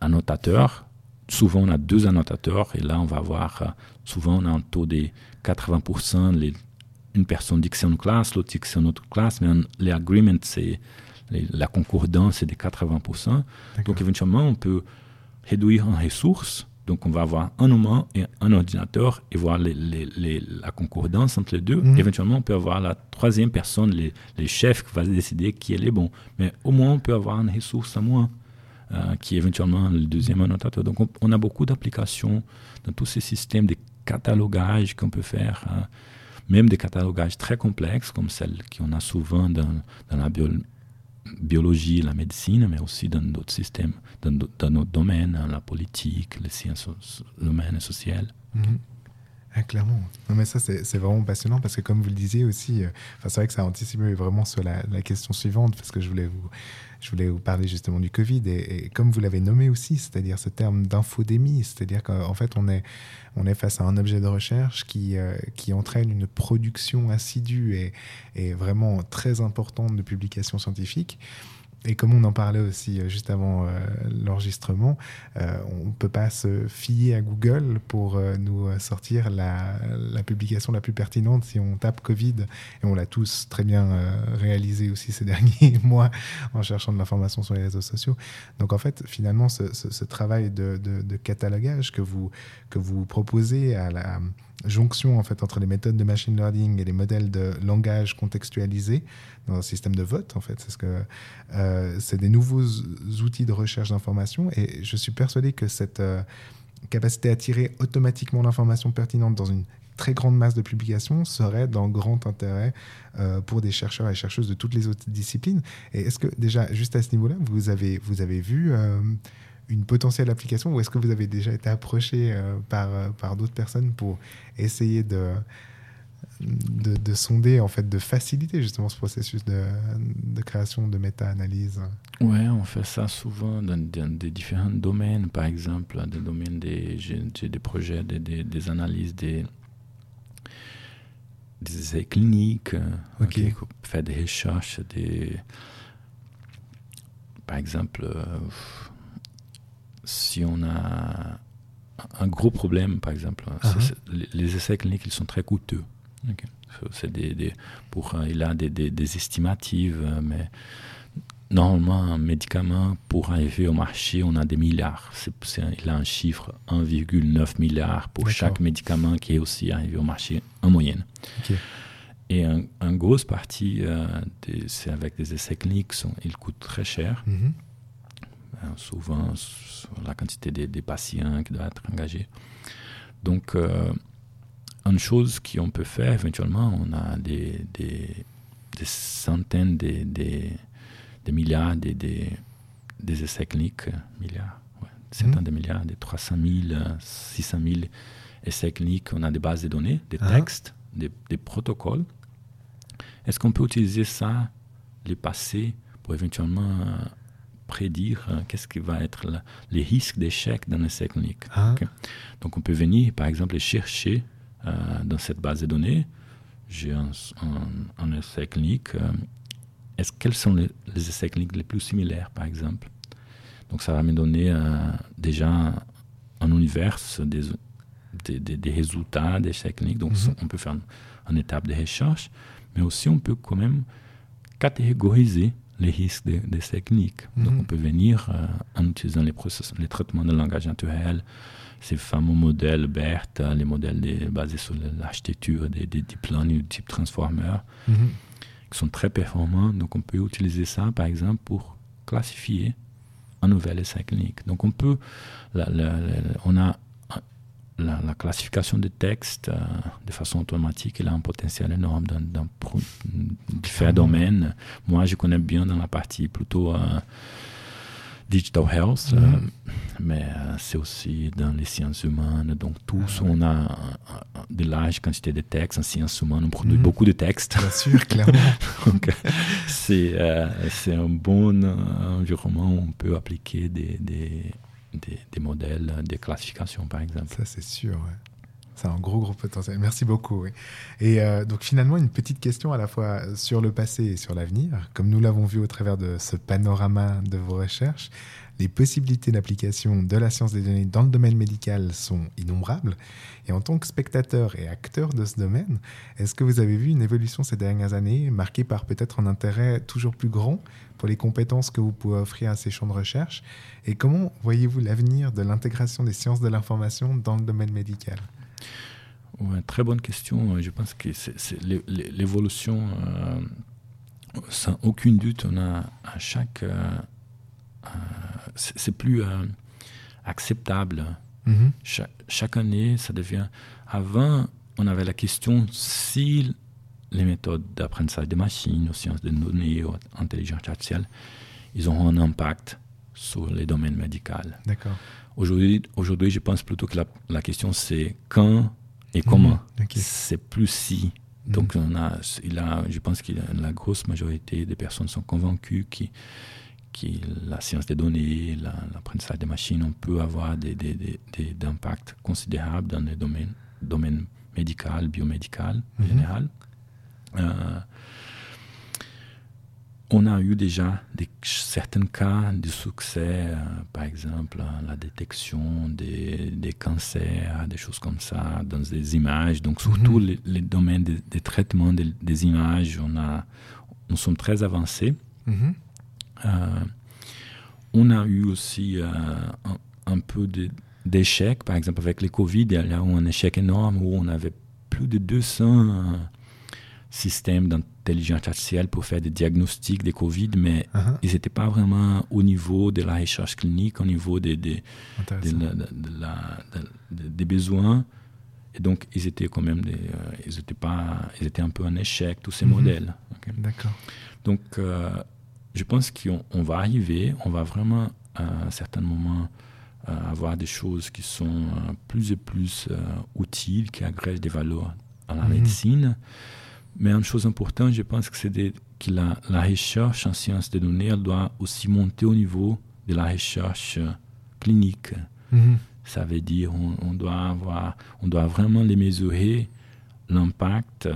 annotateurs. Souvent, on a deux annotateurs. Et là, on va voir, euh, souvent, on a un taux de 80% les, une personne dit que c'est une classe, l'autre dit que c'est une autre classe, mais les agreements, c'est la concordance, c'est de 80%. Donc éventuellement, on peut réduire en ressources. Donc on va avoir un humain et un ordinateur et voir la concordance entre les deux. Mhm. Éventuellement, on peut avoir la troisième personne, les, chefs, qui va décider qui est le bon. Mais au moins, on peut avoir une ressource à moins. Euh, qui est éventuellement le deuxième annotateur. Donc on, a beaucoup d'applications dans tous ces systèmes de catalogage qu'on peut faire, hein. même des catalogages très complexes comme celles qu'on a souvent dans, dans la biologie la médecine, mais aussi dans d'autres systèmes, dans, d'autres domaines, hein, la politique, les sciences humaines et sociales. Mhm. Ah, clairement. Mais ça, c'est vraiment passionnant parce que, comme vous le disiez aussi, euh, c'est vrai que ça anticipe vraiment sur la, question suivante parce que je voulais vous, je voulais vous parler justement du Covid et, comme vous l'avez nommé aussi, c'est-à-dire ce terme d'infodémie, c'est-à-dire qu'en fait on est, on est face à un objet de recherche qui, euh, qui entraîne une production assidue et, et vraiment très importante de publications scientifiques. Et comme on en parlait aussi euh, juste avant euh, l'enregistrement, euh, on ne peut pas se fier à Google pour nous sortir la, publication la plus pertinente si on tape Covid. Et on l'a tous très bien réalisé aussi ces derniers mois en cherchant de l'information sur les réseaux sociaux. Donc en fait, finalement, ce, travail de, catalogage que vous, que vous proposez à la jonction en fait entre les méthodes de machine learning et les modèles de langage contextualisé dans un système de vote en fait. C'est ce que euh, c'est des nouveaux outils de recherche d'information. Et je suis persuadé que cette euh, capacité à tirer automatiquement l'information pertinente dans une très grande masse de publications serait d'un grand intérêt euh, pour des chercheurs et chercheuses de toutes les autres disciplines. Et est-ce que déjà juste à ce niveau-là vous avez vous avez vu une potentielle application ou est-ce que vous avez déjà été approché par, par d'autres personnes pour essayer de, de, sonder, en fait, de faciliter justement ce processus de, de création de méta-analyse Ouais, on fait ça souvent dans, des différents domaines, par exemple, des domaines des, j'ai des projets, des, des, des, analyses des, des essais cliniques, euh, ok faire des recherches, des, par exemple, si on a un gros problème, par exemple, uh-huh. les, essais cliniques, ils sont très coûteux. C'est des, pour, il a des, des, estimatives, mais normalement, un médicament, pour arriver au marché, on a des milliards. il a un chiffre 1,9 milliard pour chaque médicament qui est aussi arrivé au marché en moyenne. Et une un grosse partie, euh, c'est avec des essais cliniques, sont, ils coûtent très cher. Euh, souvent sur la quantité des, patients qui doivent être engagés. Donc, euh, une chose qu'on peut faire éventuellement, on a des, des, centaines, des, des, milliards, des, des, essais cliniques, milliards, ouais, centaines mmh. de milliards, des 300 000, 600 000 essais cliniques. On a des bases de données, des ah. textes, des, des protocoles. Est-ce qu'on peut utiliser ça, les passer, pour éventuellement prédire euh, qu'est-ce qui va être les risques d'échec dans essai clinique? Ah. Donc on peut venir, par exemple, chercher euh, dans cette base de données, j'ai un, essai clinique, euh, est-ce, quels sont les, essais cliniques les plus similaires, par exemple? Donc ça va me donner déjà un univers des, des, des, résultats d'essais cliniques. Donc mhm. on peut faire une étape de recherche, mais aussi on peut quand même catégoriser les risques de, ces techniques. Donc mhm. on peut venir euh, en utilisant les, les traitements de langage naturel, ces fameux modèles BERT, les modèles basés sur l'architecture des, des deep learning, du type transformer, mhm. qui sont très performants. Donc on peut utiliser ça, par exemple, pour classifier un nouvel essai clinique. Donc on peut, on a la, classification des textes euh, de façon automatique, il a un potentiel énorme dans, dans différents domaines. Moi, je connais bien dans la partie plutôt euh, digital health, euh, mhm. mais c'est aussi dans les sciences humaines. Donc, tous, ah on a de larges quantités de textes en sciences humaines, on produit mhm. beaucoup de textes. Bien sûr, clairement. Donc, c'est un bon environnement où on peut appliquer des, des des, modèles de classification, par exemple. Ça, c'est sûr. C'est un gros, gros potentiel. Merci beaucoup. Et euh, donc finalement, une petite question à la fois sur le passé et sur l'avenir. Comme nous l'avons vu au travers de ce panorama de vos recherches, les possibilités d'application de la science des données dans le domaine médical sont innombrables. Et en tant que spectateur et acteur de ce domaine, est-ce que vous avez vu une évolution ces dernières années marquée par peut-être un intérêt toujours plus grand pour les compétences que vous pouvez offrir à ces champs de recherche? Et comment voyez-vous l'avenir de l'intégration des sciences de l'information dans le domaine médical? Ouais, très bonne question. Je pense que c'est l'évolution, euh, sans aucune doute, on a à chaque. euh, euh, c'est plus acceptable. Mhm. Cha- chaque année, ça devient. Avant, on avait la question si les méthodes d'apprentissage des machines, aux sciences des données, aux intelligence artificielle, ils auront un impact sur les domaines médicaux. D'accord. Aujourd'hui, aujourd'hui, je pense plutôt que la, la question c'est quand et comment. Mhm. C'est plus si. Donc, on a, il a, je pense que la grosse majorité des personnes sont convaincues que, que la science des données, la- l'apprentissage des machines, on peut avoir des, des, des, des- d'impacts considérables dans les domaines, domaines médical, biomédical en Mhm. général. Euh, on a eu déjà des, certains cas de succès, euh, par exemple euh, la détection des, des cancers, des choses comme ça, dans des images. Donc surtout les, les domaines des, des traitements des, images, on a, nous sommes très avancés. Mhm. Euh, on a eu aussi euh, un, un peu d'échecs, par exemple avec les Covid, il y a eu un échec énorme où on avait plus de 200 euh, systèmes d'intelligence artificielle pour faire des diagnostics des Covid, mais Ah, ils n'étaient pas vraiment au niveau de la recherche clinique, au niveau des, des, de intéressant. la- de- de la- de- de- des besoins. Et donc, ils étaient quand même des, euh, ils étaient pas, ils étaient un peu un échec, tous ces Mhm. modèles. D'accord. Donc, euh, je pense qu'on on va arriver, on va vraiment à un certain moment euh, avoir des choses qui sont plus et plus utiles, qui agrègent des valeurs à la Mhm. médecine. Mais une chose importante, je pense que c'est que la, la recherche en sciences des données, elle doit aussi monter au niveau de la recherche clinique. Mhm. Ça veut dire on, on doit avoir, on doit vraiment les mesurer l'impact euh,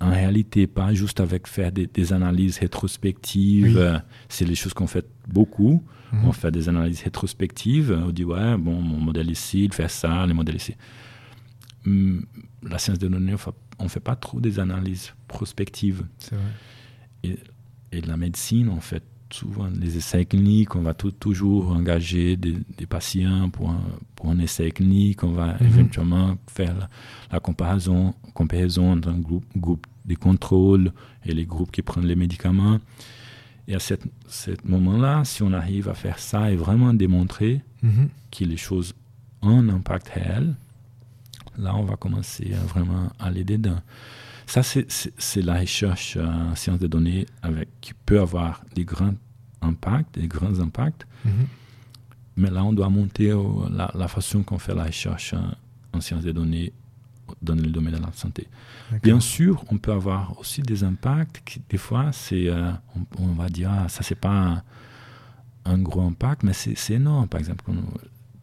en réalité pas juste avec faire des, des analyses rétrospectives. Oui. c'est les choses qu'on fait beaucoup. Mhm. On fait des analyses rétrospectives. On dit ouais bon mon modèle ici, il fait ça, les modèles ici. Hum, La science des données, on fait, on fait pas trop des analyses prospectives. C'est vrai. Et, et la médecine, on fait souvent les essais cliniques, on va tout- toujours engager des, des patients pour un, pour un essai clinique, on va Mhm. éventuellement faire la, la comparaison, comparaison entre un groupe, groupe de contrôle et les groupes qui prennent les médicaments. Et à ce moment-là, si on arrive à faire ça et vraiment démontrer Mhm. que les choses ont un impact réel, là, on va commencer à vraiment aller dedans. Ça, c'est- la recherche euh, en sciences des données avec, qui peut avoir des grands impacts, des grands impacts. Mhm. Mais là, on doit monter au- la, la façon qu'on fait la recherche en, en sciences des données dans le domaine de la santé. Bien sûr, on peut avoir aussi des impacts qui, des fois, c'est, euh, on, on va dire, ah, ça, c'est pas un, un gros impact, mais c'est énorme. Par exemple,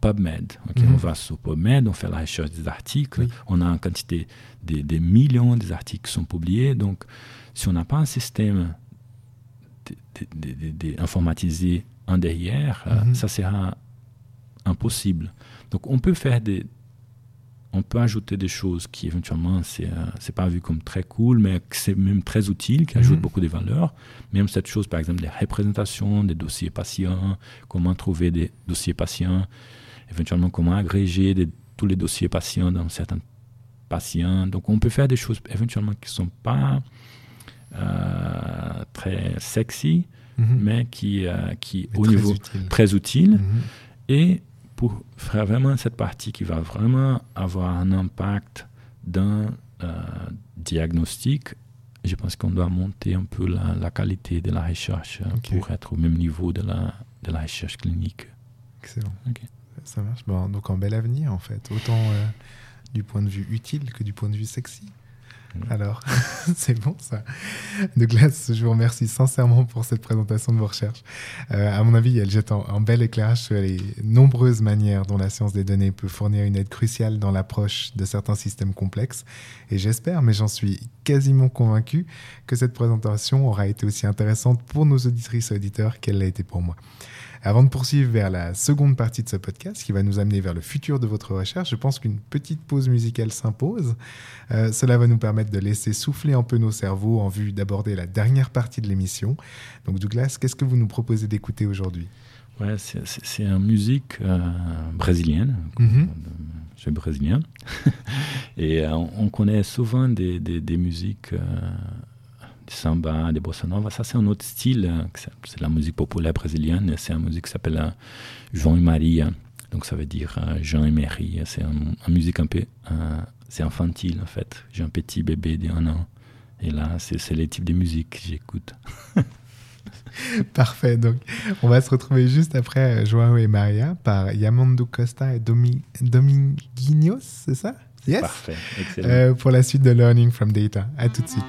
PubMed. ok, Mhm. On va sur PubMed, on fait la recherche des articles, Oui. on a une quantité, des, des millions d'articles qui sont publiés. Donc, si on n'a pas un système informatisé en derrière, euh, Mhm. ça sera impossible. Donc, on peut faire des, on peut ajouter des choses qui éventuellement c'est euh, pas vu comme très cool mais c'est même très utile qui ajoute Mhm. beaucoup de valeur même cette chose par exemple des représentations des dossiers patients comment trouver des dossiers patients éventuellement comment agréger tous les dossiers patients dans certains patients donc on peut faire des choses éventuellement qui sont pas euh, très sexy Mhm. mais qui euh, qui Mais au très niveau utile. très utiles Mhm. et pour faire vraiment cette partie qui va vraiment avoir un impact dans euh, diagnostic, je pense qu'on doit monter un peu la, la qualité de la recherche euh, pour être au même niveau de la, de la recherche clinique. Excellent. Ok. Ça marche. Bon, donc un bel avenir en fait, autant euh, du point de vue utile que du point de vue sexy. Alors, c'est bon ça. Douglas, je vous remercie sincèrement pour cette présentation de vos recherches. Euh, à mon avis, elle jette un, un bel éclairage sur les nombreuses manières dont la science des données peut fournir une aide cruciale dans l'approche de certains systèmes complexes. Et j'espère, mais j'en suis quasiment convaincu, que cette présentation aura été aussi intéressante pour nos auditrices et auditeurs qu'elle l'a été pour moi. Avant de poursuivre vers la seconde partie de ce podcast qui va nous amener vers le futur de votre recherche, je pense qu'une petite pause musicale s'impose. Euh, cela va nous permettre de laisser souffler un peu nos cerveaux en vue d'aborder la dernière partie de l'émission. Donc Douglas, qu'est-ce que vous nous proposez d'écouter aujourd'hui? Ouais, c'est- une musique euh, brésilienne. Mhm. Je suis brésilien. Et euh, on on connaît souvent des, des, des musiques, samba, des bossa nova. Ça, c'est un autre style. que c'est- la musique populaire brésilienne. et C'est une musique qui s'appelle euh, João e Maria. Donc, ça veut dire euh, Jean et Marie. C'est un- une musique un peu. euh, c'est infantile, en fait. J'ai un petit bébé d'un an. Et là, c'est les types de musique que j'écoute. Parfait, donc on va se retrouver juste après Joao et Maria par Yamando Costa et Domi Dominguinhos, c'est ça? Yes? Parfait, excellent. Euh, Pour la suite de Learning from Data. À tout de suite.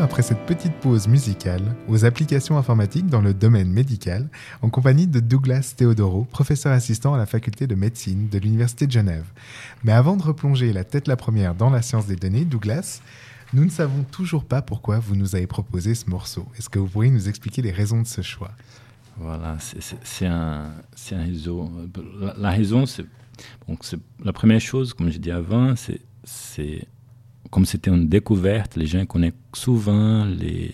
Après cette petite pause musicale aux applications informatiques dans le domaine médical, en compagnie de Douglas Theodoro, professeur assistant à la faculté de médecine de l'Université de Genève. Mais avant de replonger la tête la première dans la science des données, Douglas, nous ne savons toujours pas pourquoi vous nous avez proposé ce morceau. Est-ce que vous pourriez nous expliquer les raisons de ce choix? Voilà, c'est un, un réseau. La, la raison, c'est la première chose, comme j'ai dit avant, c'est comme c'était une découverte, les gens connaissent souvent les,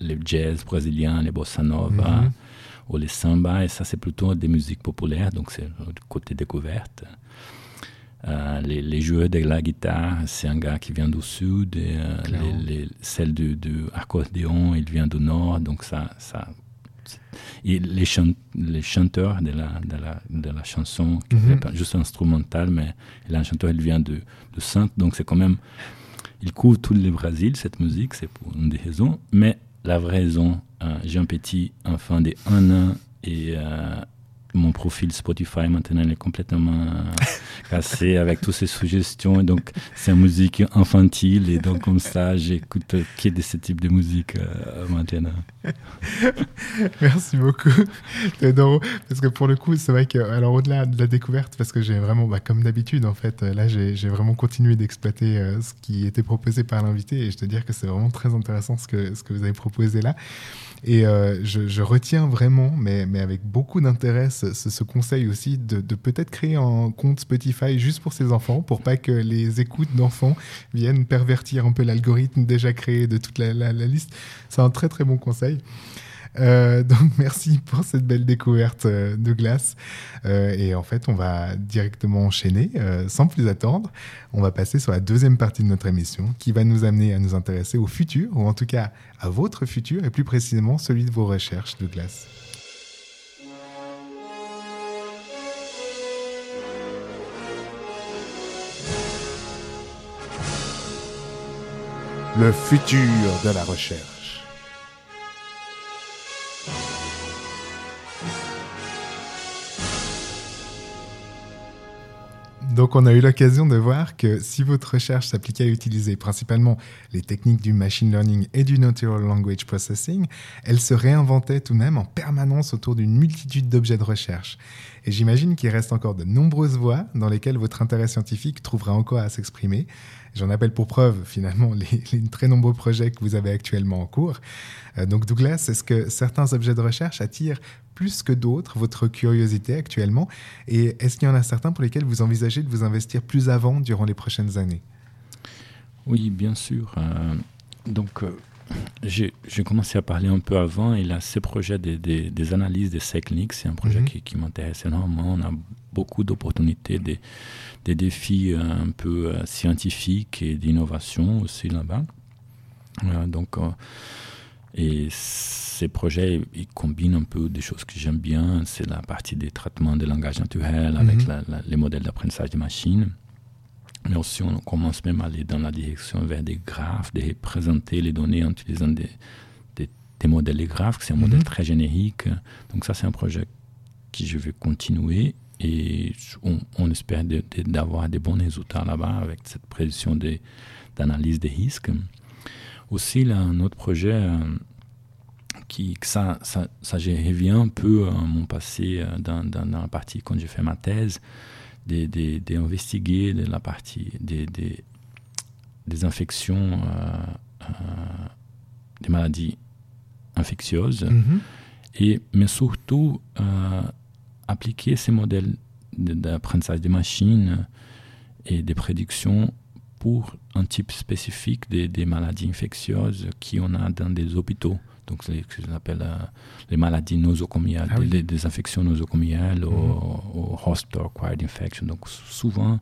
les jazz brésiliens, les bossa nova Mhm. ou les samba, et ça c'est plutôt des musiques populaires, donc c'est le côté découverte. Euh, les, les joueurs de la guitare, c'est un gars qui vient du sud, et euh, les- celle du, du accordéon, il vient du nord, donc ça, ça et les, chan- les chanteurs de la, de la, de la chanson, qui n'est pas juste instrumental, mais la chanteur, elle vient de, de Sainte, donc c'est quand même. Il couvre tout le Brésil, cette musique, c'est pour une des raisons. Mais la vraie raison, euh, j'ai un petit enfant de 1 an et euh, mon profil Spotify maintenant est complètement euh, cassé avec toutes ces suggestions. Et donc, c'est une musique infantile et donc, comme ça, j'écoute que de ce type de musique euh, maintenant. Merci beaucoup. Parce que pour le coup, c'est vrai que, alors au-delà de la découverte, parce que j'ai vraiment, bah, comme d'habitude, en fait, là, j'ai j'ai vraiment continué d'exploiter euh, ce qui était proposé par l'invité et je te dire que c'est vraiment très intéressant ce que, ce que vous avez proposé là. Et euh, je, je retiens vraiment, mais, mais avec beaucoup d'intérêt, ce, ce- conseil aussi de, de peut-être créer un compte Spotify juste pour ses enfants, pour pas que les écoutes d'enfants viennent pervertir un peu l'algorithme déjà créé de toute la, la- la liste. C'est un très très bon conseil. Euh, donc merci pour cette belle découverte euh, Douglas. Euh, et en fait, on va directement enchaîner sans plus attendre. On va passer sur la deuxième partie de notre émission qui va nous amener à nous intéresser au futur, ou en tout cas à votre futur, et plus précisément celui de vos recherches, Douglas. Le futur de la recherche. Donc on a eu l'occasion de voir que si votre recherche s'appliquait à utiliser principalement les techniques du machine learning et du natural language processing, elle se réinventait tout de même en permanence autour d'une multitude d'objets de recherche. Et j'imagine qu'il reste encore de nombreuses voies dans lesquelles votre intérêt scientifique trouvera encore à s'exprimer. J'en appelle pour preuve finalement les, très nombreux projets que vous avez actuellement en cours. Euh, donc Douglas, est-ce que certains objets de recherche attirent plus que d'autres votre curiosité actuellement Et est-ce qu'il y en a certains pour lesquels vous envisagez de vous investir plus avant durant les prochaines années? Oui, bien sûr. Euh, donc, euh, j'ai commencé à parler un peu avant. Et là, ce projet des, des, des analyses c'est un projet Mhm. qui, qui m'intéresse énormément. On a beaucoup d'opportunités, des, des défis euh, un peu scientifiques et d'innovation aussi là-bas. Euh, donc, et ces projets, ils combinent un peu des choses que j'aime bien. C'est la partie des traitements de langage naturel avec Mhm. la- la- les modèles d'apprentissage des machines. Mais aussi, on commence même à aller dans la direction vers des graphes, de représenter les données en utilisant des, des, des modèles de graphes. C'est un modèle Mhm. très générique. Donc ça, c'est un projet que je vais continuer et on, on espère de- de- d'avoir des bons résultats là-bas avec cette prédiction des- d'analyse des risques. Aussi, là, un autre projet euh, qui, que ça, ça, ça, je reviens un peu à mon passé euh, dans, dans, dans la partie quand j'ai fait ma thèse, d'investiguer de, la partie des, des, des infections, euh, euh, des maladies infectieuses, Mhm. et, mais surtout euh, appliquer ces modèles d'apprentissage des machines et des prédictions pour un type spécifique des, des maladies infectieuses qu'on a dans des hôpitaux. Donc, c'est ce qu'on appelle euh, les maladies nosocomiales, Ah oui. des, des infections nosocomiales ou, ou hospital-acquired infection. Donc, souvent,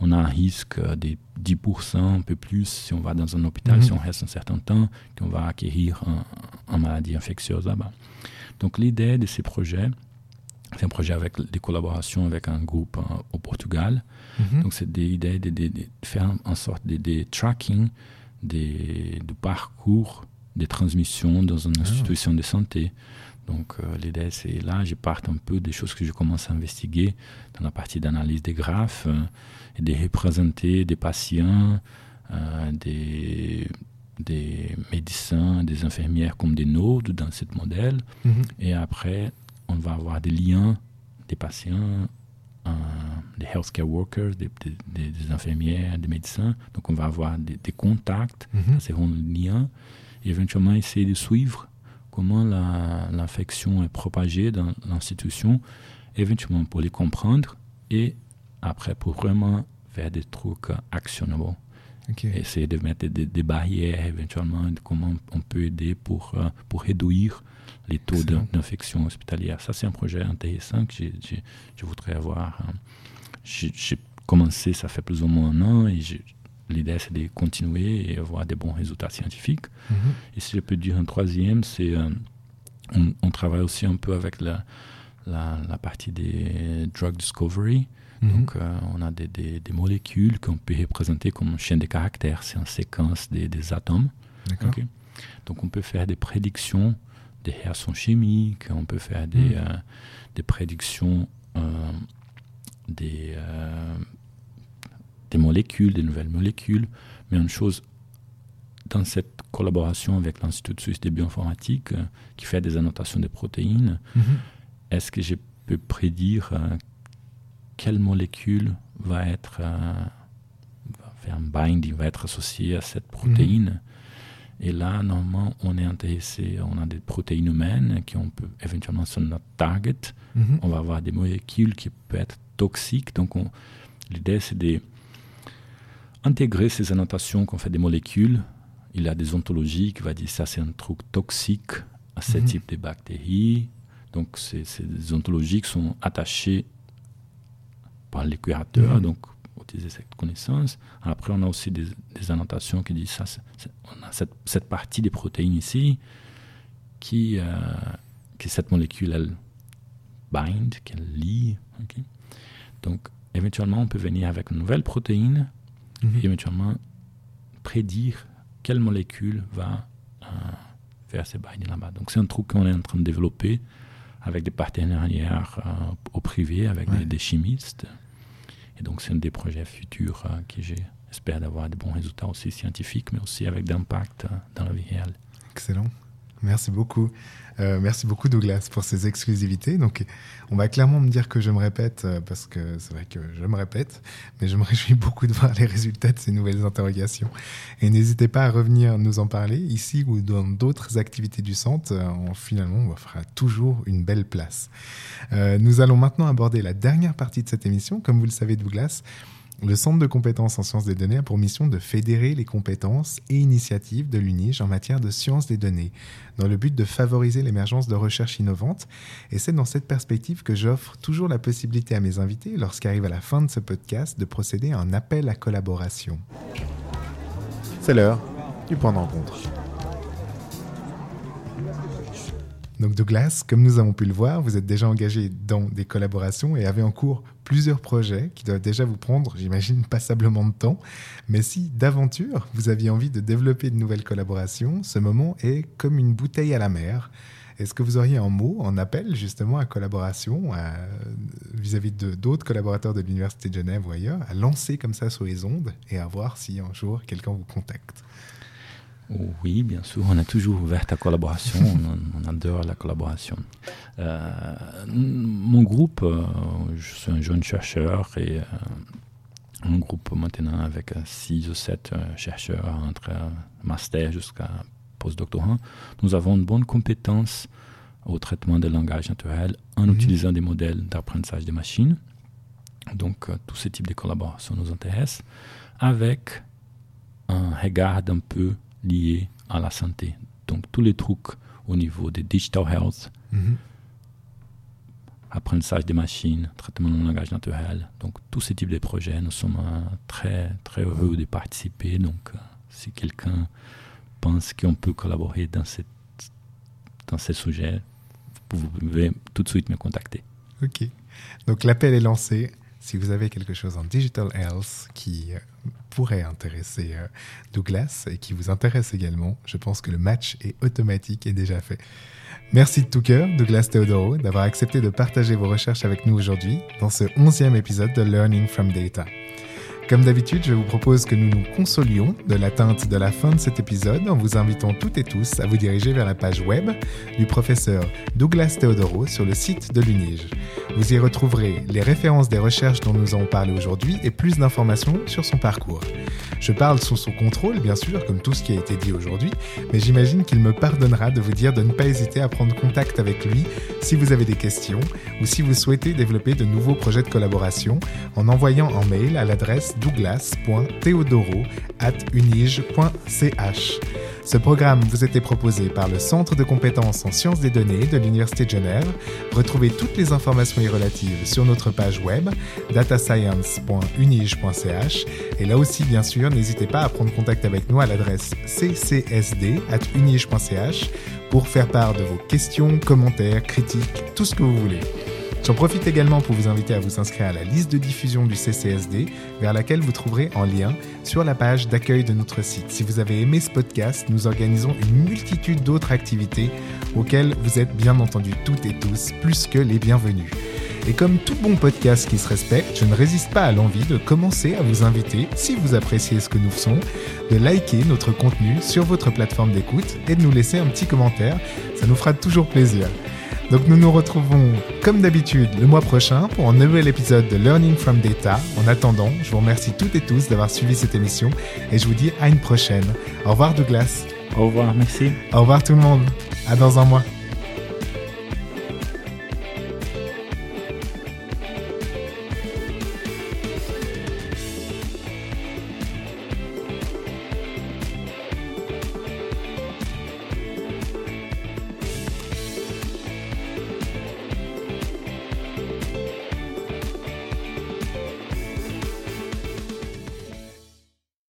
on a un risque de 10%, un peu plus, si on va dans un hôpital, Mhm. si on reste un certain temps, qu'on va acquérir un, un maladie infectieuse là-bas. Donc, l'idée de ces projets, c'est un projet avec des collaborations avec un groupe euh, au Portugal. Mhm. Donc, c'est des idées de, de- de faire en sorte de, de tracking des, du parcours des transmissions dans une institution de santé. Donc, euh, l'idée, c'est là, je pars un peu des choses que je commence à investiguer dans la partie d'analyse des graphes euh, et de représenter des patients, euh, des, des médecins, des infirmières comme des nodes dans ce modèle. Mhm. Et après, on va avoir des liens des patients, euh, des healthcare workers, des, des- infirmières, des médecins. Donc on va avoir des, des contacts, Mhm. c'est un lien, et éventuellement essayer de suivre comment l'infection est propagée dans l'institution, éventuellement pour les comprendre, et après pour vraiment faire des trucs actionnables essayer de mettre des, des barrières éventuellement, de comment on peut aider pour, euh, pour réduire les taux d'infection hospitalière. Ça, c'est un projet intéressant que j'ai- je voudrais avoir. hein. J'ai commencé, ça fait plus ou moins un an, et l'idée, c'est de continuer et avoir des bons résultats scientifiques. Mhm. Et si je peux dire un troisième, c'est euh, on, on travaille aussi un peu avec la, la, la partie des drug discovery. Mhm. Donc, euh, on a des, des- des molécules qu'on peut représenter comme une chaîne de caractères. C'est une séquence des, des atomes. D'accord. ok Donc, on peut faire des prédictions des réactions chimiques, on peut faire des, Mm. euh, des prédictions euh, des, euh, des molécules, des nouvelles molécules. Mais une chose, dans cette collaboration avec l'Institut suisse de bioinformatique, euh, qui fait des annotations des protéines, Mhm. est-ce que je peux prédire euh, quelle molécule va être euh, va faire un binding, va être associée à cette protéine? Et là, normalement, on est intéressé, on a des protéines humaines qui on peut éventuellement sur notre target. Mhm. On va avoir des molécules qui peuvent être toxiques. Donc, on- l'idée, c'est de intégrer ces annotations qu'on fait des molécules. Il y a des ontologies qui va dire ça, c'est un truc toxique à ce Mhm. type de bactéries. Donc, des ontologies qui sont attachées par les curateurs. Mhm. Donc, utiliser cette connaissance. Après, on a aussi des, des annotations qui disent ça. on a cette, cette partie des protéines ici qui, euh, qui cette molécule, elle bind, qu'elle lie. Donc, éventuellement, on peut venir avec une nouvelle protéine Mhm. et éventuellement prédire quelle molécule va euh, faire ces bindings là-bas. Donc, c'est un truc qu'on est en train de développer avec des partenariats euh, au privé, avec Ouais. des, des chimistes. Et donc, c'est un des projets futurs euh, que j'espère d'avoir de bons résultats aussi scientifiques, mais aussi avec d'impact euh, dans la vie réelle. Excellent. Merci beaucoup. Euh, merci beaucoup Douglas pour ces exclusivités. Donc, on va clairement me dire que je me répète euh, parce que c'est vrai que je me répète, mais je me réjouis beaucoup de voir les résultats de ces nouvelles interrogations. Et n'hésitez pas à revenir nous en parler ici ou dans d'autres activités du centre. Euh, finalement, on fera toujours une belle place. Nous allons maintenant aborder la dernière partie de cette émission. Comme vous le savez, Douglas, le Centre de compétences en sciences des données a pour mission de fédérer les compétences et initiatives de l'UNIGE en matière de sciences des données, dans le but de favoriser l'émergence de recherches innovantes. Et c'est dans cette perspective que j'offre toujours la possibilité à mes invités, lorsqu'arrive à la fin de ce podcast, de procéder à un appel à collaboration. C'est l'heure du point de. Donc Douglas, comme nous avons pu le voir, vous êtes déjà engagé dans des collaborations et avez en cours plusieurs projets qui doivent déjà vous prendre, j'imagine, passablement de temps. Mais si d'aventure, vous aviez envie de développer de nouvelles collaborations, ce moment est comme une bouteille à la mer. Est-ce que vous auriez un mot, en appel justement à collaboration vis-à-vis de d'autres collaborateurs de l'Université de Genève ou ailleurs, à lancer comme ça sur les ondes et à voir si un jour quelqu'un vous contacte? Oui, bien sûr, on est toujours ouvert à la collaboration, on, on adore la collaboration. Euh, mon groupe, euh, je suis un jeune chercheur et euh, un groupe maintenant avec 6 ou 7 chercheurs entre euh, master jusqu'à postdoctorant. Nous avons une bonne compétence au traitement des langages naturels en Mhm. utilisant des modèles d'apprentissage des machines. Donc, euh, tous ces types de collaboration nous intéressent avec un regard un peu lié à la santé. Donc tous les trucs au niveau des digital health, Mhm. apprentissage des machines, traitement du langage naturel. Donc tous ces types de projets, nous sommes très très heureux de participer. Donc euh, si quelqu'un pense qu'on peut collaborer dans cette dans ces sujets, vous pouvez tout de suite me contacter. Ok. Donc l'appel est lancé. Si vous avez quelque chose en digital health qui euh, pourrait intéresser euh, Douglas et qui vous intéresse également, je pense que le match est automatique et déjà fait. Merci de tout cœur, Douglas Teodoro, d'avoir accepté de partager vos recherches avec nous aujourd'hui dans ce onzième épisode de Learning from Data. Comme d'habitude, je vous propose que nous nous consolions de l'atteinte de la fin de cet épisode en vous invitant toutes et tous à vous diriger vers la page web du professeur Douglas Teodoro sur le site de l'UNIGE. Vous y retrouverez les références des recherches dont nous avons parlé aujourd'hui et plus d'informations sur son parcours. Je parle sous son contrôle, bien sûr, comme tout ce qui a été dit aujourd'hui, mais j'imagine qu'il me pardonnera de vous dire de ne pas hésiter à prendre contact avec lui si vous avez des questions ou si vous souhaitez développer de nouveaux projets de collaboration en envoyant un mail à l'adresse douglas.theodoro.unige.ch. Ce programme vous était proposé par le Centre de compétences en sciences des données de l'Université de Genève. Retrouvez toutes les informations y relatives sur notre page web datascience.unige.ch et là aussi bien sûr n'hésitez pas à prendre contact avec nous à l'adresse ccsd.unige.ch pour faire part de vos questions, commentaires, critiques, tout ce que vous voulez. J'en profite également pour vous inviter à vous inscrire à la liste de diffusion du CCSD, vers laquelle vous trouverez en lien sur la page d'accueil de notre site. Si vous avez aimé ce podcast, nous organisons une multitude d'autres activités auxquelles vous êtes bien entendu toutes et tous plus que les bienvenus. Et comme tout bon podcast qui se respecte, je ne résiste pas à l'envie de commencer à vous inviter, si vous appréciez ce que nous faisons, de liker notre contenu sur votre plateforme d'écoute et de nous laisser un petit commentaire. Ça nous fera toujours plaisir. Donc nous nous retrouvons comme d'habitude le mois prochain pour un nouvel épisode de Learning from Data. En attendant, je vous remercie toutes et tous d'avoir suivi cette émission et je vous dis à une prochaine. Au revoir Douglas. Au revoir, merci. Au revoir tout le monde. À dans un mois.